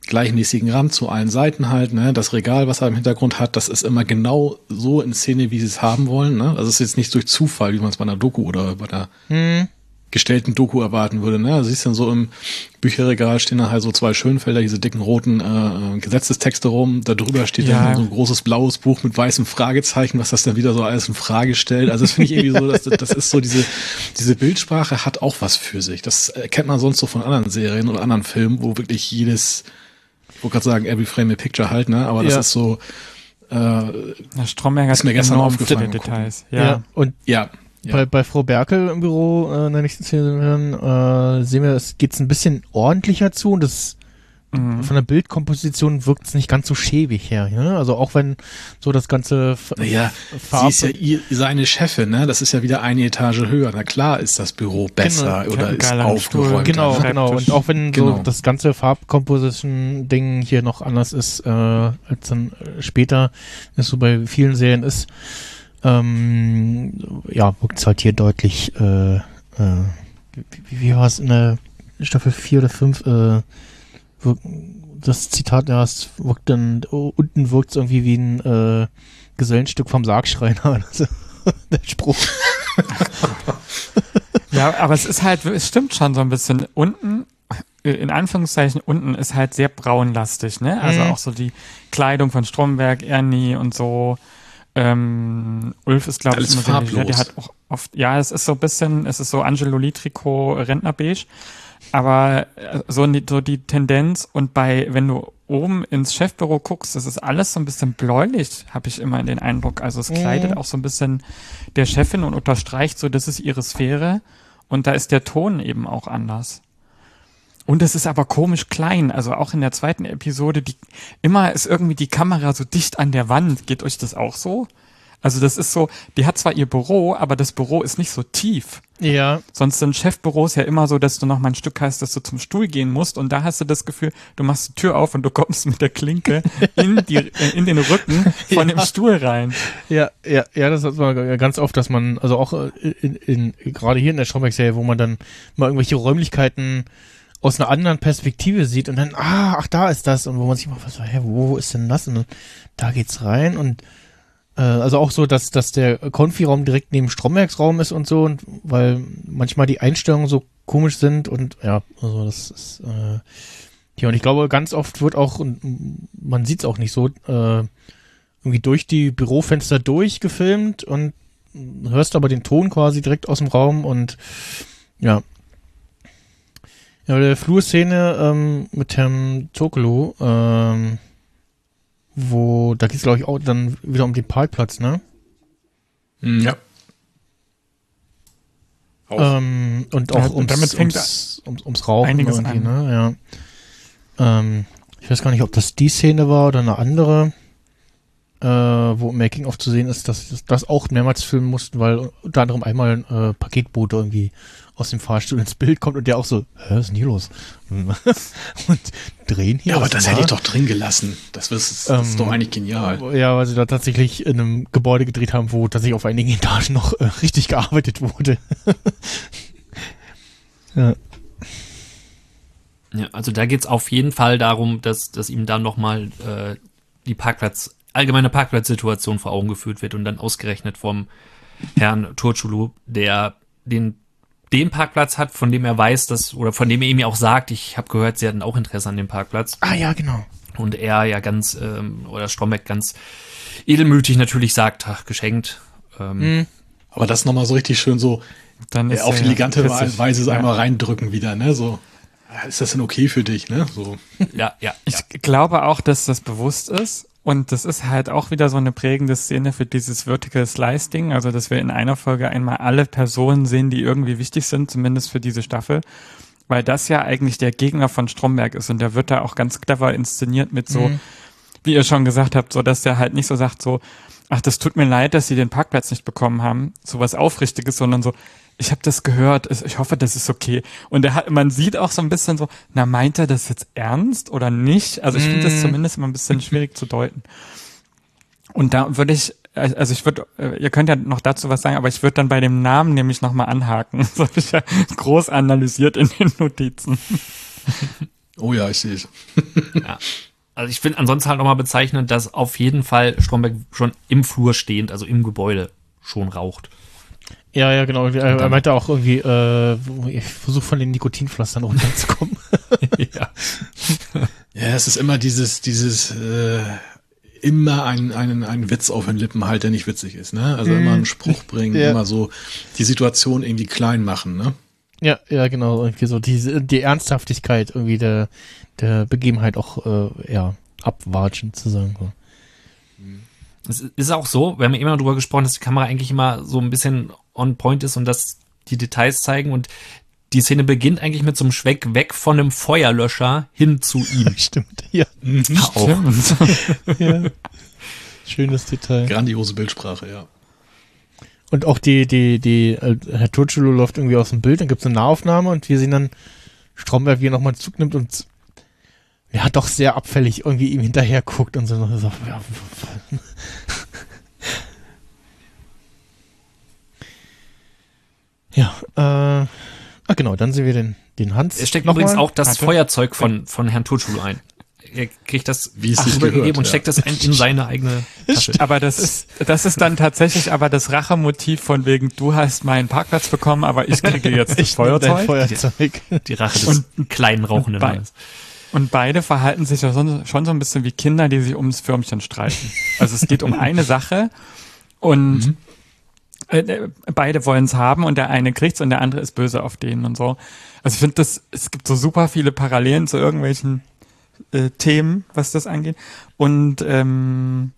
gleichmäßigen Rand zu allen Seiten halt, ne? Das Regal, was er im Hintergrund hat, das ist immer genau so in Szene, wie sie es haben wollen, ne? Also es ist jetzt nicht durch Zufall, wie man es bei einer Doku oder bei einer Hm. Gestellten Doku erwarten würde. Ne? Du siehst dann so im Bücherregal stehen dann halt so zwei Schönfelder, diese dicken roten äh, äh, Gesetzestexte rum. Da drüber steht Ja. dann so ein großes blaues Buch mit weißem Fragezeichen, was das dann wieder so alles in Frage stellt. Also das finde ich irgendwie so, dass, das ist so diese, diese Bildsprache hat auch was für sich. Das kennt man sonst so von anderen Serien oder anderen Filmen, wo wirklich jedes, ich wollte gerade sagen, every frame a picture halt, ne? Aber das Ja. ist so, äh, Der Stromberg hat Ist mir gestern enorm aufgefallen Details. Ja. Ja. Und ja. Ja. bei, bei Frau Berkel im Büro äh, in der nächsten Szene äh, sehen wir, es geht ein bisschen ordentlicher zu und das Mhm. von der Bildkomposition wirkt es nicht ganz so schäbig her. Ne? Also auch wenn so das ganze F Naja, Farbe- sie ist ja ihr, seine Chefin, ne? Das ist ja wieder eine Etage höher. Na klar ist das Büro besser Genau. oder ist aufgeräumt. Genau, genau. Und auch wenn Genau. so das ganze Farbcomposition-Ding hier noch anders ist, äh, als dann später es so bei vielen Serien ist, ähm, ja, wirkt es halt hier deutlich, äh, äh, wie, wie war es in der Staffel 4 oder 5, äh, das Zitat, ja, es wirkt dann, oh, unten wirkt es irgendwie wie ein äh, Gesellenstück vom Sargschreiner. Also, der Spruch. Ja, aber es ist halt, es stimmt schon so ein bisschen. Unten, in Anführungszeichen, unten ist halt sehr braunlastig, ne? Also Mhm. auch so die Kleidung von Stromberg, Ernie und so. Ähm, Ulf ist, glaube ich, Alles immer leger. der farblos. hat auch oft, ja, es ist so ein bisschen, es ist so Angelo Trikot Rentnerbeige. Aber äh, so, die- so die Tendenz und bei, wenn du oben ins Chefbüro guckst, das ist alles so ein bisschen bläulich, habe ich immer den Eindruck. Also es Mhm. kleidet auch so ein bisschen der Chefin und unterstreicht so, das ist ihre Sphäre. Und da ist der Ton eben auch anders. Und es ist aber komisch klein. Also auch in der zweiten Episode, die immer ist irgendwie die Kamera so dicht an der Wand. Geht euch das auch so? Also das ist so, die hat zwar ihr Büro, aber das Büro ist nicht so tief. Ja, Sonst sind Chefbüros ja immer so, dass du noch mal ein Stück hast, dass du zum Stuhl gehen musst und da hast du das Gefühl, du machst die Tür auf und du kommst mit der Klinke in, die, äh, in den Rücken von dem Stuhl rein. Ja, ja, ja, das hat man ganz oft, dass man, also auch äh, in, in, gerade hier in der Stromberg-Serie, wo man dann mal irgendwelche Räumlichkeiten aus einer anderen Perspektive sieht und dann, ah, ach, da ist das und wo man sich mal was, hä, wo ist denn das? Und dann, da geht's rein und äh, also auch so, dass, dass der Konfi-Raum direkt neben Strombergs-Raum ist und so und weil manchmal die Einstellungen so komisch sind und ja, also das ist äh, ja und ich glaube, ganz oft wird auch, und man sieht's auch nicht so, äh, irgendwie durch die Bürofenster durchgefilmt und hörst aber den Ton quasi direkt aus dem Raum und ja. Ja, bei der Flurszene ähm, mit Herrn Tokolo, ähm, wo, da geht's glaube ich auch dann wieder um den Parkplatz, ne? Hm, Ja. Auch. Ähm, und Ja, auch und ums, damit fängt ums, ums, ums Rauchen einiges irgendwie, ne? Ja. Ähm, ich weiß gar nicht, ob das die Szene war oder eine andere, äh, wo im Making of zu sehen ist, dass das, das auch mehrmals filmen mussten, weil unter anderem einmal ein äh, Paketbote irgendwie aus dem Fahrstuhl ins Bild kommt und der auch so, hä, was ist denn hier los? und drehen hier. ja, aber das denn hätte ich da? doch drin gelassen. Das, ist, das ist Ähm, doch eigentlich genial. Ja, weil sie da tatsächlich in einem Gebäude gedreht haben, wo tatsächlich auf einigen Etagen noch äh, richtig gearbeitet wurde. ja. Ja, also da geht's auf jeden Fall darum, dass, dass ihm dann nochmal äh, die Parkplatz, allgemeine Parkplatzsituation vor Augen geführt wird und dann ausgerechnet vom Herrn Turchulu, der den, den Parkplatz hat, von dem er weiß, dass, oder von dem er ihm ja auch sagt, ich habe gehört, sie hatten auch Interesse an dem Parkplatz. Ah ja, genau. Und er ja ganz, ähm, oder Strombeck ganz edelmütig natürlich sagt, ach, geschenkt. Ähm, Mhm. Aber das nochmal so richtig schön so Dann äh, ist auf er elegante pissig. Weise so Ja. einmal reindrücken wieder, ne? So, ja, ist das denn okay für dich, ne? So. Ja, ja. Ich glaube auch, dass das bewusst ist. Und das ist halt auch wieder so eine prägende Szene für dieses Vertical Slice Ding. Also, dass wir in einer Folge einmal alle Personen sehen, die irgendwie wichtig sind, zumindest für diese Staffel. Weil das ja eigentlich der Gegner von Stromberg ist. Und der wird da auch ganz clever inszeniert mit so, Mhm. wie ihr schon gesagt habt, so, dass der halt nicht so sagt so, ach, das tut mir leid, dass sie den Parkplatz nicht bekommen haben. So was Aufrichtiges, sondern so, ich habe das gehört, ich hoffe, das ist okay. Und er hat, man sieht auch so ein bisschen so, na, meint er das jetzt ernst oder nicht? Also ich finde das Mm. zumindest immer ein bisschen schwierig zu deuten. Und da würde ich, also ich würde, ihr könnt ja noch dazu was sagen, aber ich würde dann bei dem Namen nämlich nochmal anhaken. Das habe ich ja groß analysiert in den Notizen. Oh ja, ich sehe es. Ja. Also ich finde ansonsten halt nochmal bezeichnend, dass auf jeden Fall Stromberg schon im Flur stehend, also im Gebäude, schon raucht. Ja, ja, genau. Er, er meinte auch irgendwie, äh, ich versuche von den Nikotinpflastern runterzukommen. ja. Ja, es ist immer dieses, dieses, äh, immer einen, einen, einen Witz auf den Lippen halt, der nicht witzig ist, ne? Also immer einen Spruch bringen, Ja. immer so die Situation irgendwie klein machen, ne? ja, ja, genau. Irgendwie so die, die Ernsthaftigkeit irgendwie der, der Begebenheit auch, äh, ja, abwatschen zu sagen. So. Es ist auch so, wir haben ja immer drüber gesprochen, dass die Kamera eigentlich immer so ein bisschen on point ist und dass die Details zeigen und die Szene beginnt eigentlich mit so einem Schweck weg von einem Feuerlöscher hin zu ihm. Stimmt, ja. auch. ja. Schönes Detail. Grandiose Bildsprache, ja. Und auch die, die, die, äh, Herr Turculu läuft irgendwie aus dem Bild, dann gibt es eine Nahaufnahme und wir sehen dann Stromberg, wie er nochmal einen Zug nimmt und ja, doch sehr abfällig irgendwie ihm hinterher guckt und so. so ja, ja äh, ah, genau, dann sehen wir den, den Hans. Es steckt übrigens mal. auch das Warte. Feuerzeug von, von Herrn Tutschulu ein. Er kriegt das Wie es gehört, und ja. steckt das ein, in seine eigene Tasche. Aber das ist, das ist dann tatsächlich aber das Rachemotiv von wegen, du hast meinen Parkplatz bekommen, aber ich kriege jetzt das Feuerzeug. Feuerzeug. Die Rache des kleinen rauchenden Mannes. Und beide verhalten sich ja schon, schon so ein bisschen wie Kinder, die sich ums Förmchen streiten. Also es geht um eine Sache und äh, äh, beide wollen es haben und der eine kriegt's und der andere ist böse auf den und so. Also ich finde das, es gibt so super viele Parallelen zu irgendwelchen äh, Themen, was das angeht. Und ähm,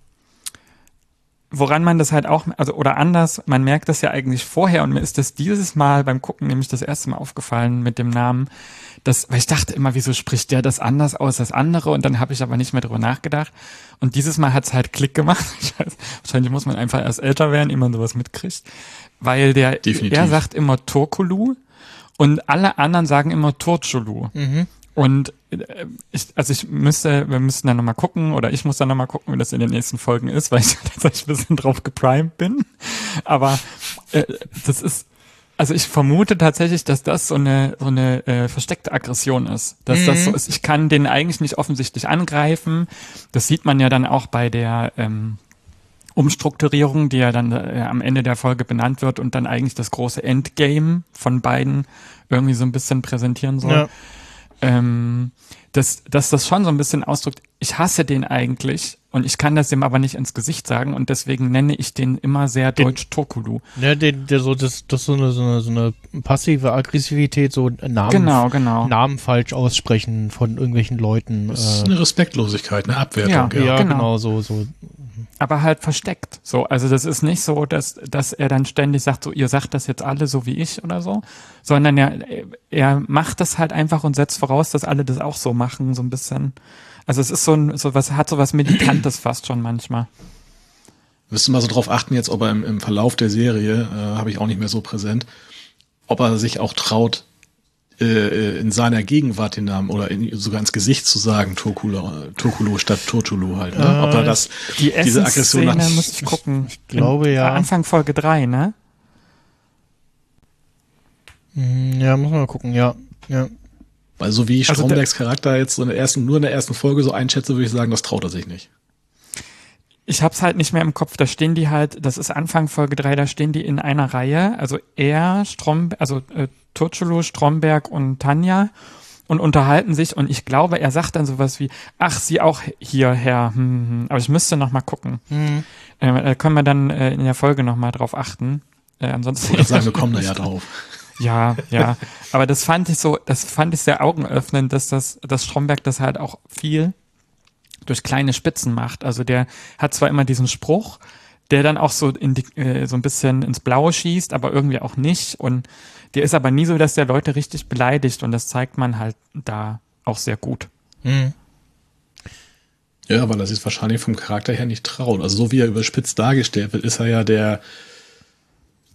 woran man das halt auch, also oder anders, man merkt das ja eigentlich vorher und mir ist das dieses Mal beim Gucken nämlich das erste Mal aufgefallen mit dem Namen, das, weil ich dachte immer, wieso spricht der das anders aus als andere und dann habe ich aber nicht mehr drüber nachgedacht und dieses Mal hat's halt Klick gemacht. Ich weiß, wahrscheinlich muss man einfach erst älter werden, ehe man sowas mitkriegt, weil der, Definitiv. er sagt immer Turkulu und alle anderen sagen immer Turchulu. Und äh, ich, also ich müsste, wir müssen dann nochmal gucken, oder ich muss dann nochmal gucken, wie das in den nächsten Folgen ist, weil ich tatsächlich ein bisschen drauf geprimed bin. Aber äh, das ist, also ich vermute tatsächlich, dass das so eine, so eine äh, versteckte Aggression ist. Dass das so ist, ich kann den eigentlich nicht offensichtlich angreifen. Das sieht man ja dann auch bei der ähm, Umstrukturierung, die ja dann äh, am Ende der Folge benannt wird und dann eigentlich das große Endgame von beiden irgendwie so ein bisschen präsentieren soll Ja. Ähm, dass, dass das schon so ein bisschen ausdrückt, ich hasse den eigentlich und ich kann das ihm aber nicht ins Gesicht sagen und deswegen nenne ich den immer sehr Den- deutsch Tokulu. Ja, der, der so, das, das so eine, so eine, so eine passive Aggressivität, so Namen, Genau, genau. Namen falsch aussprechen von irgendwelchen Leuten. Das ist Äh, eine Respektlosigkeit, eine Abwertung, Ja, ja. ja, genau. genau, so, so. Aber halt versteckt. So, also das ist nicht so, dass, dass er dann ständig sagt, so, ihr sagt das jetzt alle so wie ich oder so, sondern er, er macht das halt einfach und setzt voraus, dass alle das auch so machen, so ein bisschen. Also es ist so ein, so was, hat so was Militantes fast schon manchmal. Müsste mal so drauf achten jetzt, ob er im, im Verlauf der Serie, äh, habe ich auch nicht mehr so präsent, ob er sich auch traut, äh, in seiner Gegenwart den Namen oder in, sogar ins Gesicht zu sagen, Turkulo, Turkulo statt Turtulu halt. Ne? ob er das, Die diese Aggression nach, muss ich gucken. Ich glaube, ja. Anfang Folge drei, ne? Hm, Ja, muss man mal gucken, ja. Ja. weil so wie ich Also Strombergs Charakter jetzt so in der ersten, nur in der ersten Folge so einschätze, würde ich sagen, das traut er sich nicht. Ich hab's halt nicht mehr im Kopf. Da stehen die halt, das ist Anfang Folge drei. da stehen die in einer Reihe. Also er, Stromberg, also äh, Turculu, Stromberg und Tanja und unterhalten sich. Und ich glaube, er sagt dann sowas wie, ach, Sie auch hier, Herr. Hm, hm. Aber ich müsste noch mal gucken. Hm. Äh, da können wir dann äh, in der Folge noch mal drauf achten. Äh, ansonsten Ich sagen, wir kommen da ja drauf. Ja, ja. Aber das fand ich so, das fand ich sehr augenöffnend, dass das, dass Stromberg das halt auch viel durch kleine Spitzen macht. Also der hat zwar immer diesen Spruch, der dann auch so in die, äh, so ein bisschen ins Blaue schießt, aber irgendwie auch nicht. Und der ist aber nie so, dass der Leute richtig beleidigt und das zeigt man halt da auch sehr gut. Hm. Ja, weil er sich wahrscheinlich vom Charakter her nicht traut. Also so wie er überspitzt dargestellt wird, ist er ja der,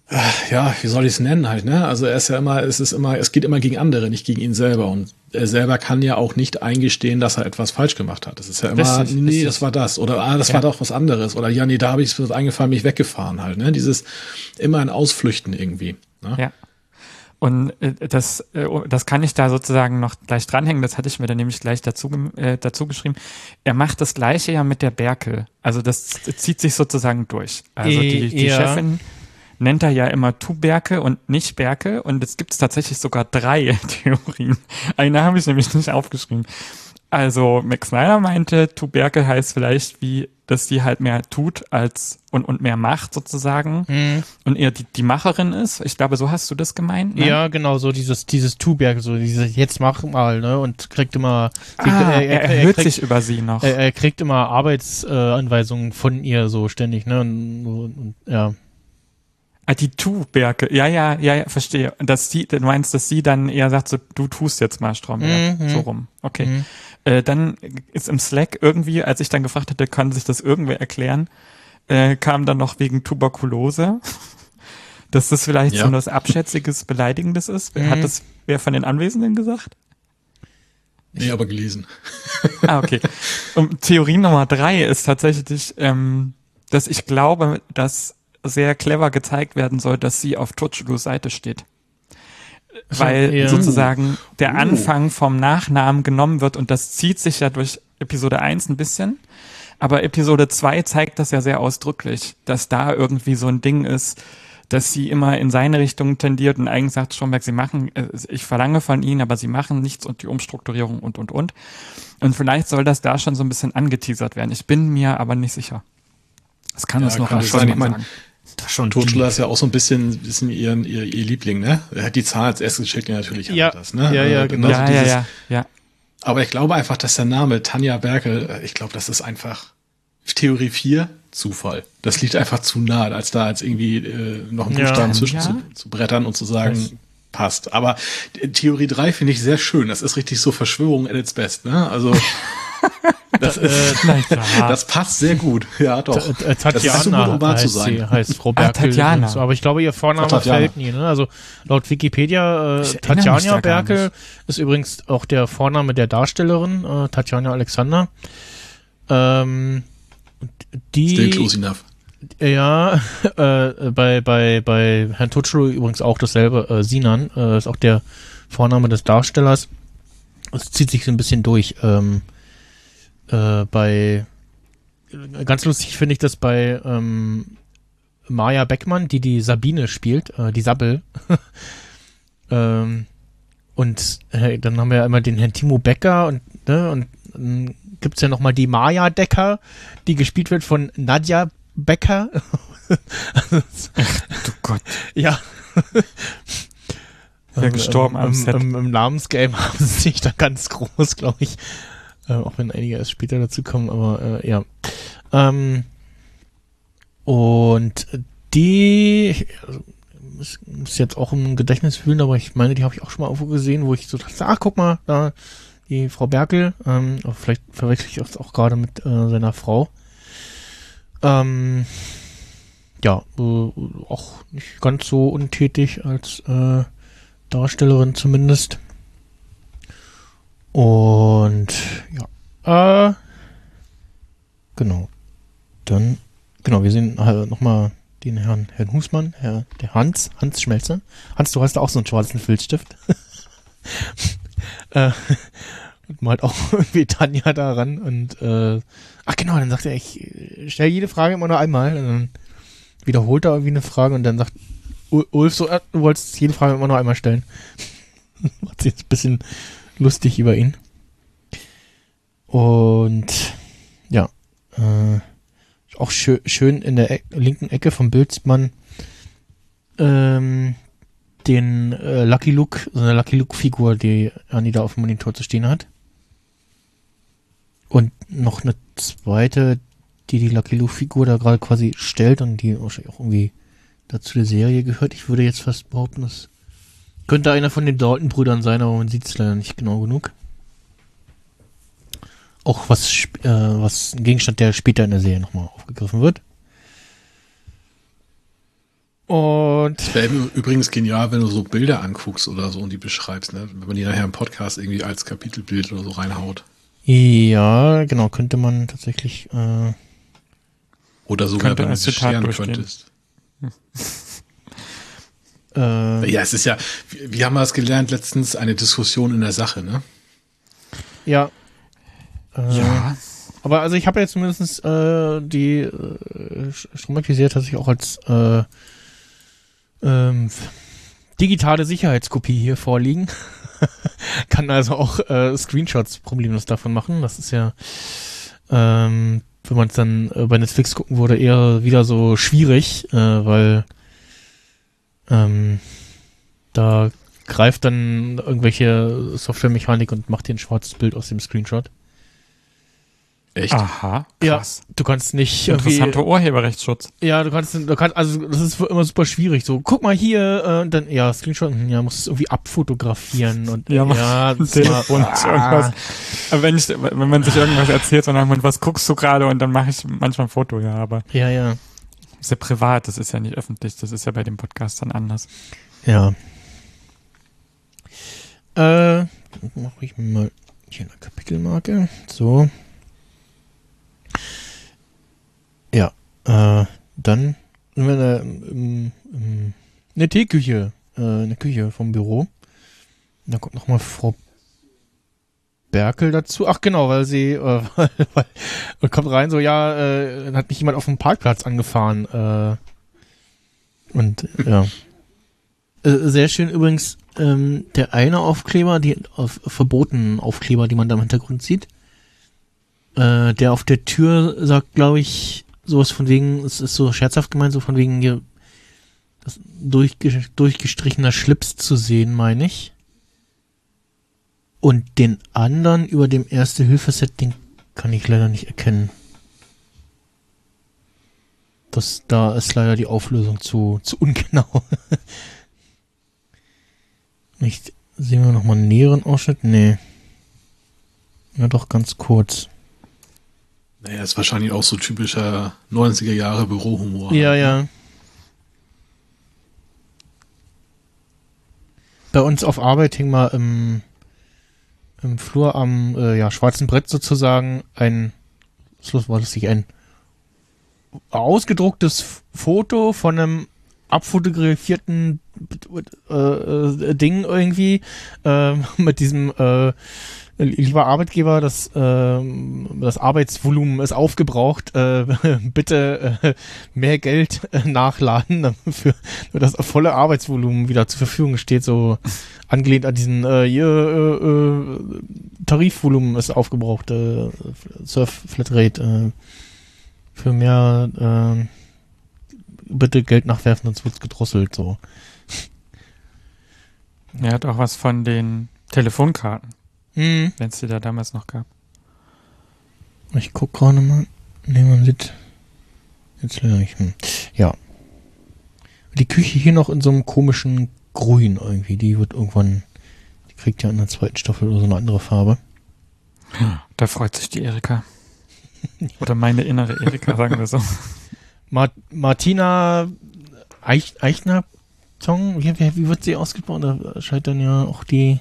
äh, ja, wie soll ich es nennen halt, ne? Also er ist ja immer, es ist immer, es geht immer gegen andere, nicht gegen ihn selber. Und er selber kann ja auch nicht eingestehen, dass er etwas falsch gemacht hat. Das ist ja immer, Richtig, nee, richtig. das war das. Oder ah, das war doch was anderes. Oder ja, nee, da habe ich es eingefallen, mich weggefahren halt, ne? Dieses immer ein Ausflüchten irgendwie. Ne? Ja. Und äh, das, äh, das kann ich da sozusagen noch gleich dranhängen. Das hatte ich mir dann nämlich gleich dazu, äh, dazu geschrieben. Er macht das Gleiche ja mit der Berkel. Also das zieht sich sozusagen durch. Also die, die ja. Chefin nennt er ja immer Tu Berke und nicht Berke. Und es gibt tatsächlich sogar drei Theorien. Eine habe ich nämlich nicht aufgeschrieben. Also Max Snyder meinte, Tu Berke heißt vielleicht wie, dass die halt mehr tut als und, und mehr macht sozusagen Mhm. und eher die, die Macherin ist. Ich glaube, so hast du das gemeint. Ne? Ja, genau, so dieses, dieses Tuberg, so dieses, jetzt mach mal, ne, und kriegt immer, kriegt, Ah, er, erhöht kriegt, sich über sie noch. er, er kriegt immer Arbeitsanweisungen äh, von ihr so ständig, ne, und, und, und ja. Ah, die Tu-Berke. Ja, ja, ja, ja, verstehe. Und Dass sie, du meinst, dass sie dann eher sagt, so, du tust jetzt mal Stromberg. Mhm. So rum. Okay. Mhm. Äh, dann ist im Slack irgendwie, als ich dann gefragt hatte, kann sich das irgendwer erklären, äh, kam dann noch wegen Tuberkulose. Dass das vielleicht Ja. so was Abschätziges, Beleidigendes ist. Wer Mhm. Hat das wer von den Anwesenden gesagt? Nee, aber gelesen. Ah, okay. Und Theorie Nummer drei ist tatsächlich, ähm, dass ich glaube, dass sehr clever gezeigt werden soll, dass sie auf Tuchulus Seite steht. Weil ja. sozusagen der Uh. Anfang vom Nachnamen genommen wird und das zieht sich ja durch Episode 1 ein bisschen. Aber Episode 2 zeigt das ja sehr ausdrücklich, dass da irgendwie so ein Ding ist, dass sie immer in seine Richtung tendiert und eigentlich sagt Stromberg, sie machen, äh, ich verlange von ihnen, aber sie machen nichts und die Umstrukturierung und, und, und. Und vielleicht soll das da schon so ein bisschen angeteasert werden. Ich bin mir aber nicht sicher. Das kann Ja, uns noch kann sein. Ich mein, sagen. Das schon Totschler ist ja auch so ein bisschen, bisschen ihr, ihr, ihr Liebling, ne? Er hat die Zahl als erstes geschickt, ja, natürlich hat Ja. das, ne? Ja, ja, Äh, genau. also Ja, ja, dieses- ja, ja. Aber ich glaube einfach, dass der Name Tanja Berkel, äh, ich glaube, das ist einfach Theorie 4 Zufall. Das liegt einfach zu nah, als da als irgendwie äh, noch einen Ja. Buchstaben zwischen Ja. zu, zu brettern und zu sagen, passt. Aber äh, Theorie 3 finde ich sehr schön. Das ist richtig so Verschwörung at its best, ne? Also das, ist, Na ja. das passt sehr gut. Ja, doch. T- äh, das ist so gut, Tatjana um wahr zu heißt, sein. sie, heißt Frau Ah, Berkel. Tatjana. und So, aber ich glaube, ihr Vorname Ach, Tatjana. fällt nie. Ne? Also laut Wikipedia, äh, Tatjana Berkel ist übrigens auch der Vorname der Darstellerin, äh, Tatjana Alexander. Ähm, und Still die, close enough. ja, äh, bei, bei, bei Herrn Tutschlo übrigens auch dasselbe, äh, Sinan, äh, ist auch der Vorname des Darstellers. Es zieht sich so ein bisschen durch. Ähm, äh, bei ganz lustig finde ich das bei ähm, Maja Beckmann, die die Sabine spielt, äh, die Sabbel. ähm, und äh, dann haben wir ja immer den Herrn Timo Becker und, ne, und dann gibt's ja nochmal die Maja Decker, die gespielt wird von Nadja Becker. Du Gott. ja. Wer gestorben am Set. Im, Im Namensgame haben sie sich da ganz groß, glaube ich. Äh, auch wenn einige erst später dazu kommen, aber äh, ja. Ähm, und die also, muss, muss jetzt auch im Gedächtnis fühlen, aber ich meine, die habe ich auch schon mal irgendwo gesehen, wo ich so dachte, ach, guck mal, da die Frau Berkel, ähm, vielleicht verwechsel ich das auch gerade mit äh, seiner Frau. Ähm, ja, äh, auch nicht ganz so untätig als äh, Darstellerin zumindest. Und ja, äh, genau. Dann, genau, wir sehen äh, nochmal den Herrn, Herrn Husmann, Herr, der Hans, Hans Schmelzer. Hans, du hast auch so einen schwarzen Filzstift. äh, und malt auch irgendwie Tanja daran und äh, ach genau, dann sagt er, ich äh, stelle jede Frage immer nur einmal und dann wiederholt er irgendwie eine Frage und dann sagt Ulf so, äh, du wolltest jede Frage immer nur einmal stellen. Macht sich jetzt ein bisschen lustig über ihn. Und ja, äh, auch schö schön in der e linken Ecke vom Bild ähm, den äh, Lucky Luke, so eine Lucky Luke-Figur, die Anni da auf dem Monitor zu stehen hat. Und noch eine zweite, die die Lucky Luke-Figur da gerade quasi stellt und die wahrscheinlich auch irgendwie dazu der Serie gehört. Ich würde jetzt fast behaupten, das könnte einer von den Dalton-Brüdern sein, aber man sieht es leider nicht genau genug. Auch was, äh, was ein Gegenstand, der später in der Serie nochmal aufgegriffen wird. Und Es wäre übrigens genial, wenn du so Bilder anguckst oder so und die beschreibst, ne? wenn man die nachher im Podcast irgendwie als Kapitelbild oder so reinhaut. ja, genau, könnte man tatsächlich äh, Oder sogar, wenn du Zitat scheren könntest. Äh, Ja, es ist ja, wie, haben wir das gelernt letztens, eine Diskussion in der Sache, ne? ja. Äh, Ja. Aber also ich habe ja jetzt zumindest äh, die äh, Stromberg-Serie tatsächlich auch als äh, ähm, digitale Sicherheitskopie hier vorliegen. Kann also auch äh, Screenshots problemlos davon machen. Das ist ja, ähm, wenn man es dann äh, bei Netflix gucken würde, eher wieder so schwierig, äh, weil ähm, da greift dann irgendwelche Softwaremechanik und macht dir ein schwarzes Bild aus dem Screenshot. Echt? Aha, Ja, krass. du kannst nicht irgendwie, Interessanter Urheberrechtsschutz. ja, du kannst, du kannst, also das ist immer super schwierig. So, guck mal hier, äh, und dann, ja, Screenshot, hm, ja, musst du es irgendwie abfotografieren und Ja, ja, das ist Telefon immer- ist irgendwas. Wenn, ich, wenn man sich irgendwas erzählt und dann, man, was guckst du gerade und dann mache ich manchmal ein Foto, ja, aber Ja, ja, ist ja privat, das ist ja nicht öffentlich, das ist ja bei dem Podcast dann anders. ja. Äh, mache ich mal hier eine Kapitelmarke. So. Ja, äh, dann sind wir in der, im, in der Teeküche, äh, in der Küche vom Büro. Dann kommt nochmal Frau Berkel dazu. Ach genau, weil sie äh, weil, weil, kommt rein so, ja, äh, hat mich jemand auf dem Parkplatz angefahren. Äh, und ja. Äh, sehr schön übrigens, ähm, der eine Aufkleber, die auf, verbotenen Aufkleber, die man da im Hintergrund sieht. Äh, der auf der Tür sagt, glaube ich, sowas von wegen, es ist so scherzhaft gemeint, so von wegen hier das durchge durchgestrichener Schlips zu sehen, meine ich. Und den anderen über dem Erste-Hilfe-Set, den kann ich leider nicht erkennen. Das, da ist leider die Auflösung zu, zu ungenau. nicht, sehen wir nochmal einen näheren Ausschnitt? Nee. Ja, doch ganz kurz. Naja, ist wahrscheinlich auch so typischer 90er Jahre Bürohumor. Ja, ja. Bei uns auf Arbeit hing mal im, im Flur am äh, ja, schwarzen Brett sozusagen ein, was war das nicht, ein ausgedrucktes Foto von einem abfotografierten äh, äh, Ding irgendwie äh, mit diesem äh, lieber Arbeitgeber, das, ähm, das Arbeitsvolumen ist aufgebraucht. Äh, bitte äh, mehr Geld äh, nachladen, dafür, nur das volle Arbeitsvolumen wieder zur Verfügung steht. So angelehnt an diesen äh, hier, äh, äh, Tarifvolumen ist aufgebraucht. Äh, Surf Flatrate. Äh, für mehr äh, bitte Geld nachwerfen, sonst wird's gedrosselt. So. Er hat auch was von den Telefonkarten, Hm. wenn es die da damals noch gab. Ich guck gerade mal. Ne, man sieht. Jetzt. Hm. Ja. Die Küche hier noch in so einem komischen Grün irgendwie. Die wird irgendwann. Die kriegt ja in der zweiten Staffel oder so eine andere Farbe. Da freut sich die Erika. Oder meine innere Erika, sagen wir so. Ma Martina Eich Eichner Song, wie, wie, wie wird sie ausgesprochen? Da scheitern ja auch die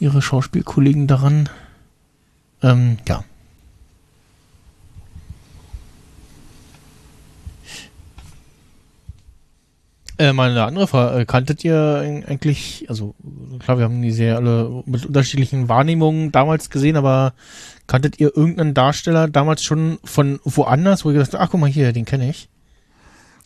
ihre Schauspielkollegen daran. Ähm, ja. Äh, mal eine andere Frage. Äh, Kanntet ihr eig- eigentlich, also klar, wir haben die Serie alle mit unterschiedlichen Wahrnehmungen damals gesehen, aber kanntet ihr irgendeinen Darsteller damals schon von woanders, wo ihr gesagt habt, ach guck mal hier, den kenne ich?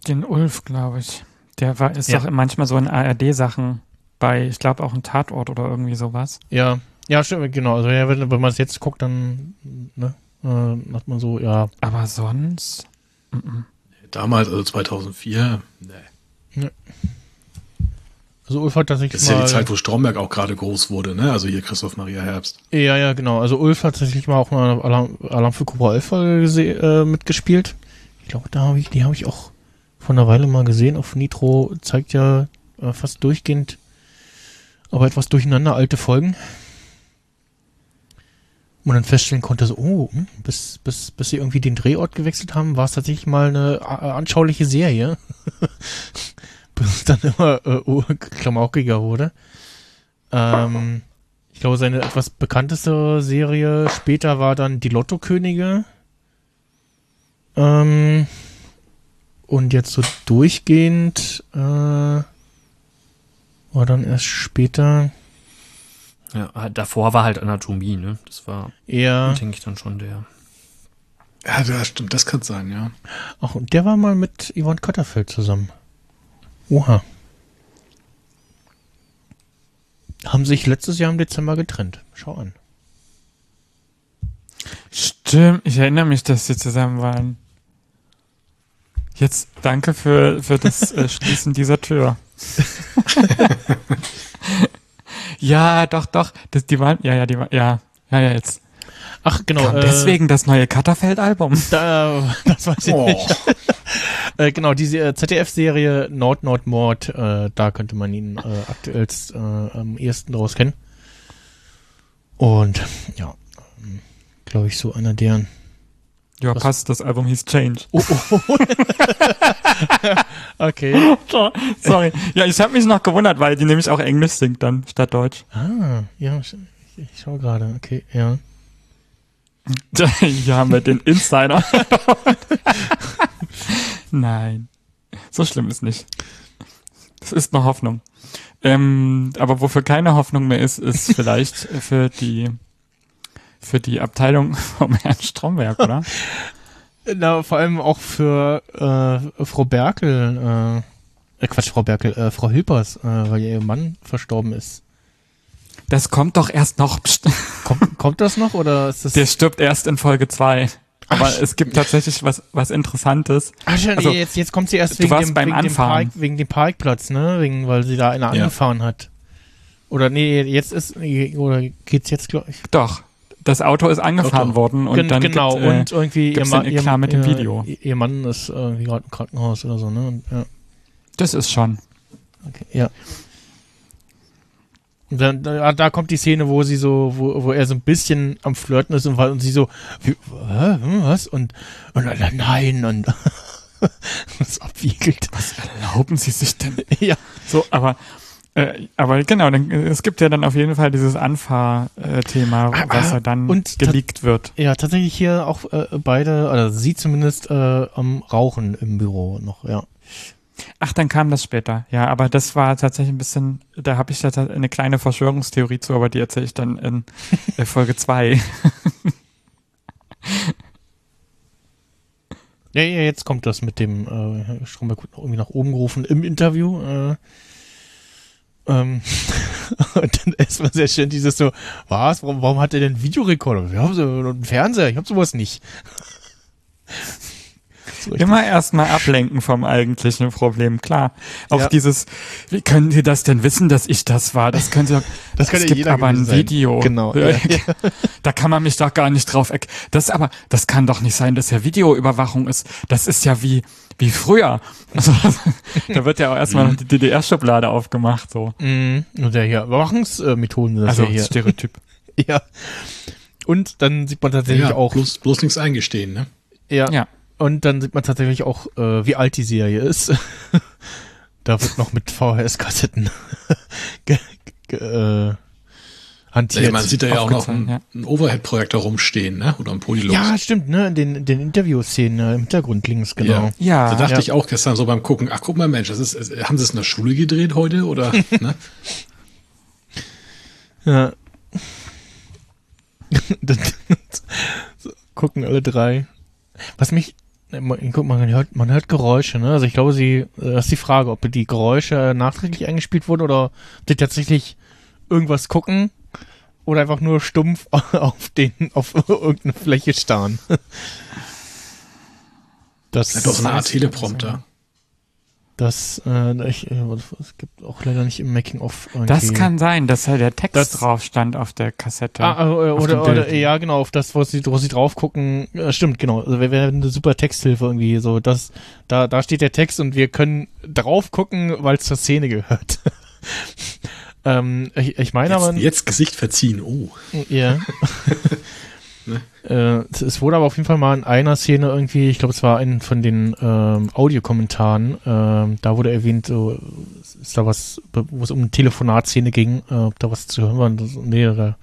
Den Ulf, glaube ich. Der war, ist Ja. doch manchmal so in ARD-Sachen bei, ich glaube auch ein Tatort oder irgendwie sowas. Ja, ja, stimmt, genau. Also ja, wenn, wenn man es jetzt guckt, dann ne, äh, hat man so, ja, Aber sonst. Mhm. Damals, also 2004, nee. also Ulf hat tatsächlich Das ist ja mal, die Zeit, wo Stromberg auch gerade groß wurde, ne? Also hier Christoph Maria Herbst. ja, ja, genau. Also Ulf hat tatsächlich mal auch mal Alarm, Alarm für Cobra 11 Folge gese- äh, mitgespielt. Ich glaube, da habe ich, die habe ich auch vor einer Weile mal gesehen. Auf Nitro zeigt ja äh, fast durchgehend, aber etwas durcheinander alte Folgen. Und dann feststellen konnte, so, oh, hm, bis, bis, bis sie irgendwie den Drehort gewechselt haben, war es tatsächlich mal eine äh, anschauliche Serie. bis es dann immer äh, oh, klamaukiger wurde. Ähm, ich glaube, seine etwas bekannteste Serie später war dann Die Lottokönige. Ähm, und jetzt so durchgehend, äh, war dann erst später Ja, davor war halt Anatomie, ne? Das war, eher. denke ich, dann schon der. Ja, das stimmt, das kann sein, ja. Ach, und der war mal mit Yvonne Kotterfeld zusammen. Oha. Haben sich letztes Jahr im Dezember getrennt. Schau an. Stimmt, ich erinnere mich, dass sie zusammen waren. Jetzt danke für, für das äh, Schließen dieser Tür. Ja, doch, doch. Das, die waren, ja, ja, die waren, ja, ja, ja, jetzt. Ach, genau. Kam äh, deswegen das neue Cutterfeld-Album. Da, das weiß ich Oh. nicht. äh, genau, diese äh, ZDF-Serie Nord Nord Mord, äh, da könnte man ihn äh, aktuell äh, am ehesten draus kennen. Und ja, glaube ich, so einer deren. Ja, Was? passt, das Album hieß Change. Oh, oh, oh. okay. So, Sorry. Ja, ich habe mich noch gewundert, weil die nämlich auch Englisch singt dann statt Deutsch. Ah, ja, ich, ich schau gerade. Okay, ja. Hier haben wir den Insider. Nein. So schlimm ist nicht. Es ist noch Hoffnung. Ähm, aber wofür keine Hoffnung mehr ist, ist vielleicht für die für die Abteilung vom Herrn Stromberg, oder? Na, vor allem auch für äh, Frau Berkel, äh, äh, Quatsch, Frau Berkel, äh, Frau Hilpers, äh, weil ihr Mann verstorben ist. Das kommt doch erst noch. Kommt, kommt das noch oder ist das? Der stirbt erst in Folge zwei. Aber es gibt tatsächlich was, was Interessantes. Ach schon, Also, jetzt, jetzt kommt sie erst wegen, dem, beim wegen, dem. Park, wegen dem Parkplatz, ne? Wegen, weil sie da einer Ja. angefahren hat. Oder nee, jetzt ist, oder geht's jetzt gleich? Doch. Das Auto ist angefahren Auto. worden und Gen- dann genau, gibt, äh, und irgendwie ihr, gibt's Ma- den ihr, Eklat mit dem Video. ihr Mann ist irgendwie gerade im Krankenhaus oder so, ne? Und, ja. das ist schon. Okay, ja. Und dann, da, da kommt die Szene, wo sie so, wo, wo er so ein bisschen am Flirten ist und, und sie so, wie, hm, was? Und, und nein, und das abwiegelt. Was erlauben Sie sich denn? Ja. So, aber, äh, aber genau, dann, äh, es gibt ja dann auf jeden Fall dieses Anfahrthema, Ah, was ah, dann und geleakt wird. Ja, tatsächlich hier auch äh, beide, oder sie zumindest äh, am Rauchen im Büro noch, ja. Ach, dann kam das später. Ja, aber das war tatsächlich ein bisschen, da habe ich da eine kleine Verschwörungstheorie zu, aber die erzähle ich dann in äh, Folge zwei. Ja, ja, jetzt kommt das mit dem äh, Stromberg irgendwie nach oben gerufen im Interview. Äh, ähm, und dann erstmal sehr schön dieses so, was, warum, warum hat er denn Videorekorder? Wir haben so einen Fernseher, ich habe sowas nicht. So Immer erstmal ablenken vom eigentlichen Problem, klar. Auch Ja. dieses, wie können Sie das denn wissen, dass ich das war? Das können Sie doch, Das kann es ja gibt jeder aber ein sein. Video. Genau, Ja, Da kann man mich doch gar nicht drauf erk- Das aber, das kann doch nicht sein, dass ja Videoüberwachung ist. Das ist ja wie, wie früher. Also, da wird ja auch erstmal noch die DDR-Schublade aufgemacht, so. Mhm. Und der hier, Überwachungsmethoden sind das Also, ja hier. Stereotyp. Ja. Und dann sieht man tatsächlich ja, auch, bloß, bloß nichts eingestehen, ne? ja, Ja. Und dann sieht man tatsächlich auch, äh, wie alt die Serie ist. da wird noch mit VHS-Kassetten äh, hantiert. Ja, man sieht da ja auch noch einen, ja. einen Overhead-Projektor rumstehen, ne? Oder ein Polylux. Ja, stimmt, ne? In den, den Interviewszenen äh, im Hintergrund links, genau. Ja. Da dachte Ja. ich auch gestern so beim Gucken, ach guck mal Mensch, das ist, ist- haben sie es in der Schule gedreht heute oder? ne? Ja. Gucken alle drei. Was mich, äh, guck, man hört, man hört Geräusche, ne? Also ich glaube, sie, äh, das ist die Frage, ob die Geräusche nachträglich eingespielt wurden oder ob die tatsächlich irgendwas gucken oder einfach nur stumpf auf den, auf irgendeine Fläche starren. Das, Ja, doch so eine Art Teleprompter. Das, äh, ich, äh, es gibt auch leider nicht im Making-of Das kann sein, dass ja der Text Das- drauf stand auf der Kassette. Ah, äh, auf oder, oder, Bild. ja, genau, auf das, wo sie, wo sie drauf gucken. Ja, stimmt, genau. Also wäre wär eine super Texthilfe irgendwie. So, das, da, da steht der Text und wir können drauf gucken, weil es zur Szene gehört. ähm, ich, ich meine aber. Jetzt Gesicht verziehen, oh. Ja. Ne? äh, es- wurde aber auf jeden Fall mal in einer Szene irgendwie, ich glaube, es war ein von den ähm, Audiokommentaren, ähm, da wurde erwähnt, so, ist da was, wo es um eine Telefonatszene ging, äh, ob da was zu hören war. Nee, da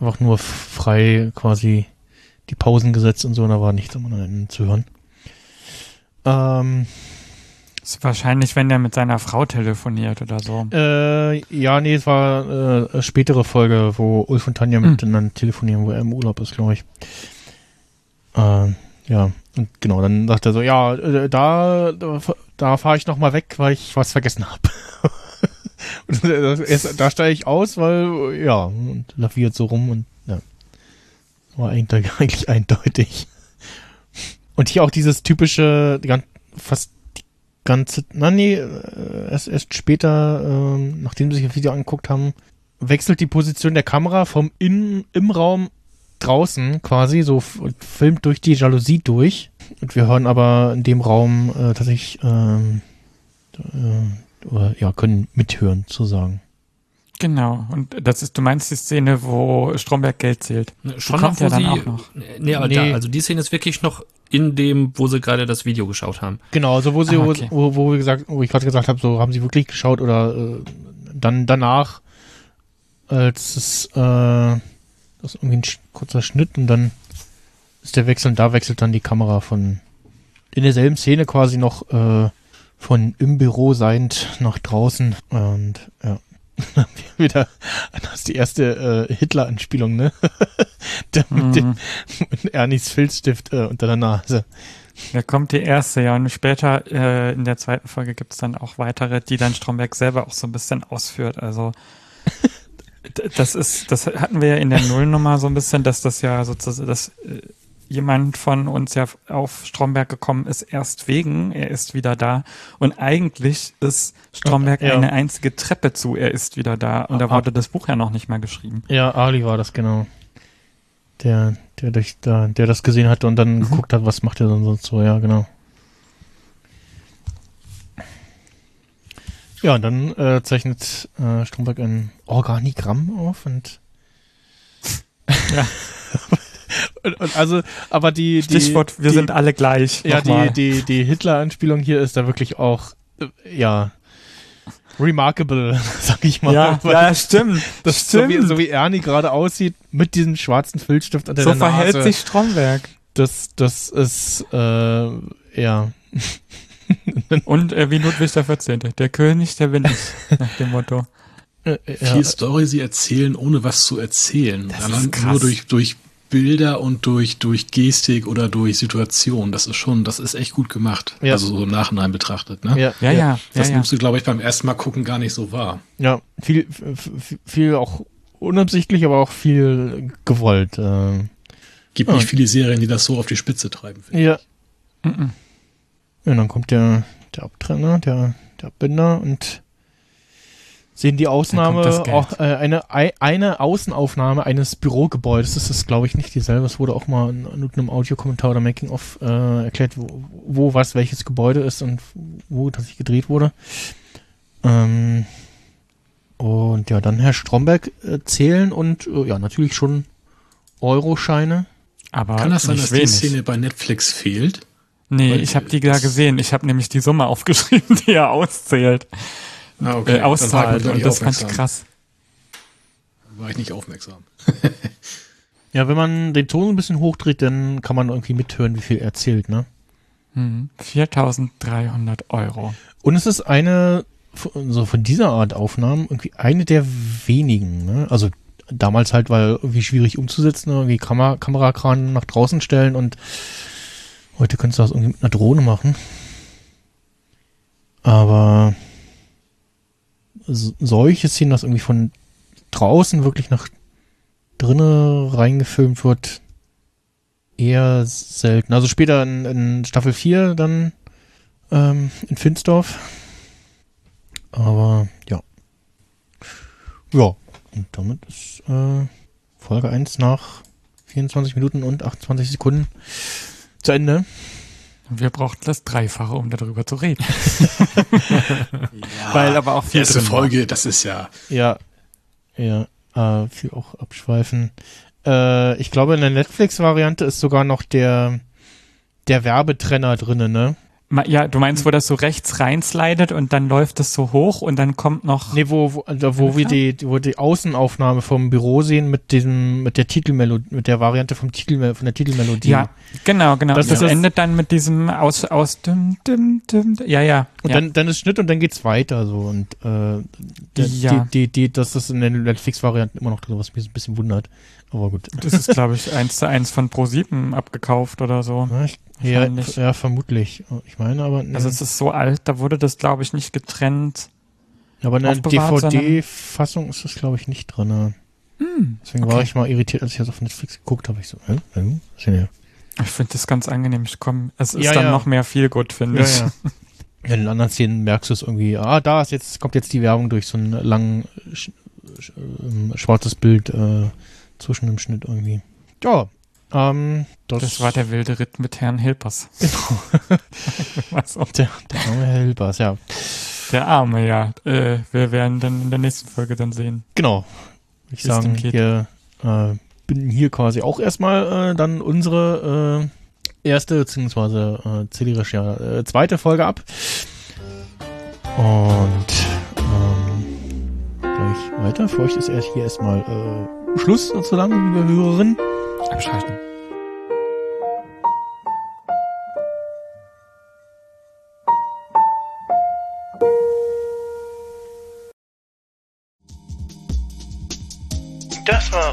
einfach nur frei quasi die Pausen gesetzt und so, und da war nichts Ende zu hören. Ähm, ist wahrscheinlich, wenn der mit seiner Frau telefoniert oder so. Äh, ja, nee, es war äh, eine spätere Folge, wo Ulf und Tanja miteinander telefonieren, wo er im Urlaub ist, glaube ich. Äh, ja, und genau, dann sagt er so, ja, äh, da, da, da fahre ich noch mal weg, weil ich was vergessen habe. und erst, da steige ich aus, weil, ja, und laviert so rum und ja. War eigentlich, eigentlich eindeutig. Und hier auch dieses typische, die gan- fast ganze, na nee, äh, erst, erst später, ähm, nachdem sie sich das Video angeguckt haben, wechselt die Position der Kamera vom in, im Raum draußen quasi, so filmt durch die Jalousie durch. Und wir hören aber in dem Raum äh, tatsächlich, ähm, äh, oder, ja, können mithören, zu sagen. Genau. Und das ist, du meinst die Szene, wo Stromberg Geld zählt. Schon kommt noch, wo ja dann sie, auch noch. Nee, aber Nee. Da, also die Szene ist wirklich noch in dem, wo sie gerade das Video geschaut haben. Genau, also wo sie, Ah, okay. wo, wo, wir gesagt, wo ich gerade gesagt habe, so haben sie wirklich geschaut oder äh, dann danach, als es äh, das ist irgendwie ein sch- kurzer Schnitt und dann ist der Wechsel und da wechselt dann die Kamera von in derselben Szene quasi noch äh, von im Büro seiend nach draußen und ja. Dann haben wir wieder, das ist die erste äh, Hitler-Anspielung, ne? Mit, dem, Mhm. mit Ernies Filzstift äh, unter der Nase. Da kommt die erste, ja. Und später äh, in der zweiten Folge gibt es dann auch weitere, die dann Stromberg selber auch so ein bisschen ausführt. Also das ist, das hatten wir ja in der Nullnummer so ein bisschen, dass das ja sozusagen, dass äh, jemand von uns ja auf Stromberg gekommen ist, erst wegen, er ist wieder da. Und eigentlich ist Stromberg Ja. eine einzige Treppe zu, er ist wieder da. Und da Ah. wurde das Buch ja noch nicht mal geschrieben. Ja, Ali war das genau. Der, der, durch, da, der das gesehen hat und dann geguckt hat, was macht er denn sonst so, ja, genau. Ja, und dann äh, zeichnet äh, Stromberg ein Organigramm auf und. Ja. und, und also, aber die. die Stichwort, wir die, sind alle gleich. Ja, Nochmal. die, die, die Hitler-Anspielung hier ist da wirklich auch, äh, ja, remarkable, sag ich mal. ja, ja, stimmt. das so wie, so wie Ernie gerade aussieht, mit diesem schwarzen Filzstift unter so der Nase. verhält sich Stromberg. Das, das ist, äh, ja. Und äh, wie Ludwig der 14. Der König, der bin ich, nach dem Motto. Äh, ja. Viel Story sie erzählen, ohne was zu erzählen. Das Allein ist krass. nur durch, durch Bilder und durch, durch Gestik oder durch Situation. Das ist schon, das ist echt gut gemacht. Ja. Also so im Nachhinein betrachtet, ne? Ja, Ja, ja, ja. Das ja, nimmst du, glaube ich, beim ersten Mal gucken gar nicht so wahr. ja, viel, viel auch unabsichtlich, aber auch viel gewollt. Äh, Gibt Ja. nicht viele Serien, die das so auf die Spitze treiben. finde ich. ja. Mhm. Ja, dann kommt der, der Abtrenner, der, der Abbinder und sehen die Ausnahme, auch äh, eine, ei- eine Außenaufnahme eines Bürogebäudes. Das ist, glaube ich, nicht dieselbe. Es wurde auch mal in, in einem Audiokommentar oder Making-of äh, erklärt, wo, wo was welches Gebäude ist und wo das gedreht wurde. Ähm, und ja, dann Herr Stromberg äh, zählen und äh, ja, natürlich schon Euroscheine. Aber Kann das sein, dass wenig. die Szene bei Netflix fehlt? Nee, Weil ich habe die da gesehen. Ich habe nämlich die Summe aufgeschrieben, die er auszählt, Ah, äh, auszahlt. Und das das fand ich krass. war ich nicht aufmerksam. Ja, wenn man den Ton ein bisschen hochdreht, dann kann man irgendwie mithören, wie viel er zählt, ne? Hm. 4.300 Euro. Und es ist eine, so von dieser Art Aufnahmen, irgendwie eine der wenigen, ne? Also damals halt, weil irgendwie schwierig umzusetzen, ne? irgendwie Kamera, Kamerakran nach draußen stellen und heute könntest du das irgendwie mit einer Drohne machen. Aber solche Szenen, dass irgendwie von draußen wirklich nach drinnen reingefilmt wird, eher selten. Also später in, in Staffel 4 dann ähm, in Finsdorf. Aber ja. Ja, und damit ist äh, Folge 1 nach 24 Minuten und 28 Sekunden zu Ende. Wir brauchten das Dreifache, um darüber zu reden. Weil aber auch Die viel erste drin war. Folge, das ist ja. Ja, ja, äh, viel auch abschweifen. Äh, ich glaube, in der Netflix-Variante ist sogar noch der, der Werbetrenner drinne, ne? Ja, du meinst, wo das so rechts reinslidet und dann läuft es so hoch und dann kommt noch. Nee, wo, wo, also wo wir die, wo die Außenaufnahme vom Büro sehen mit diesem, mit der Titelmelodie, mit der Variante vom Titel, von der Titelmelodie. Ja, genau, genau. Das Das, das- endet dann mit diesem aus, aus düm, düm, düm, ja, ja. Und ja. dann, dann ist Schnitt und dann geht's weiter so und äh, die, Ja. die, die, die, dass das in den Netflix-Varianten immer noch drin ist, was mich so ein bisschen wundert. Aber gut. das ist, glaube ich, eins zu eins von Pro7 abgekauft oder so. Ja, ich, ja, ja, vermutlich. Ich meine aber. Also es ist so alt, da wurde das, glaube ich, nicht getrennt. aber in der DVD-Fassung ist das, glaube ich, nicht drin. Hm, Deswegen war okay. ich mal irritiert, als ich das auf Netflix geguckt habe. Ich so, äh, äh, hier? Ich finde das ganz angenehm. Ich komm, es ist Ja, dann ja. noch mehr viel gut, finde Ja, ich. ja. In den anderen Szenen merkst du es irgendwie, ah, da ist jetzt, kommt jetzt die Werbung durch so ein lang sch, sch, ähm, schwarzes Bild äh, zwischen dem Schnitt irgendwie. Ja, ähm, das, Das war der wilde Ritt mit Herrn Hilpers. also, der, der arme Herr Hilbers, ja. der Arme, ja. Äh, wir werden dann in der nächsten Folge dann sehen. Genau. Ich sagen, geht. wir äh, binden hier quasi auch erstmal äh, dann unsere äh, erste beziehungsweise äh, zählerisch ja äh, zweite Folge ab. Und ähm, gleich weiter. Für euch ist erst hier erstmal Schluss sozusagen, liebe Hörerinnen. Abschalten. Das war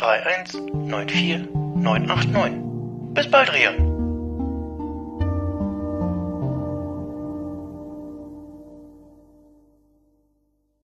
31 94 989. Bis bald, Rian.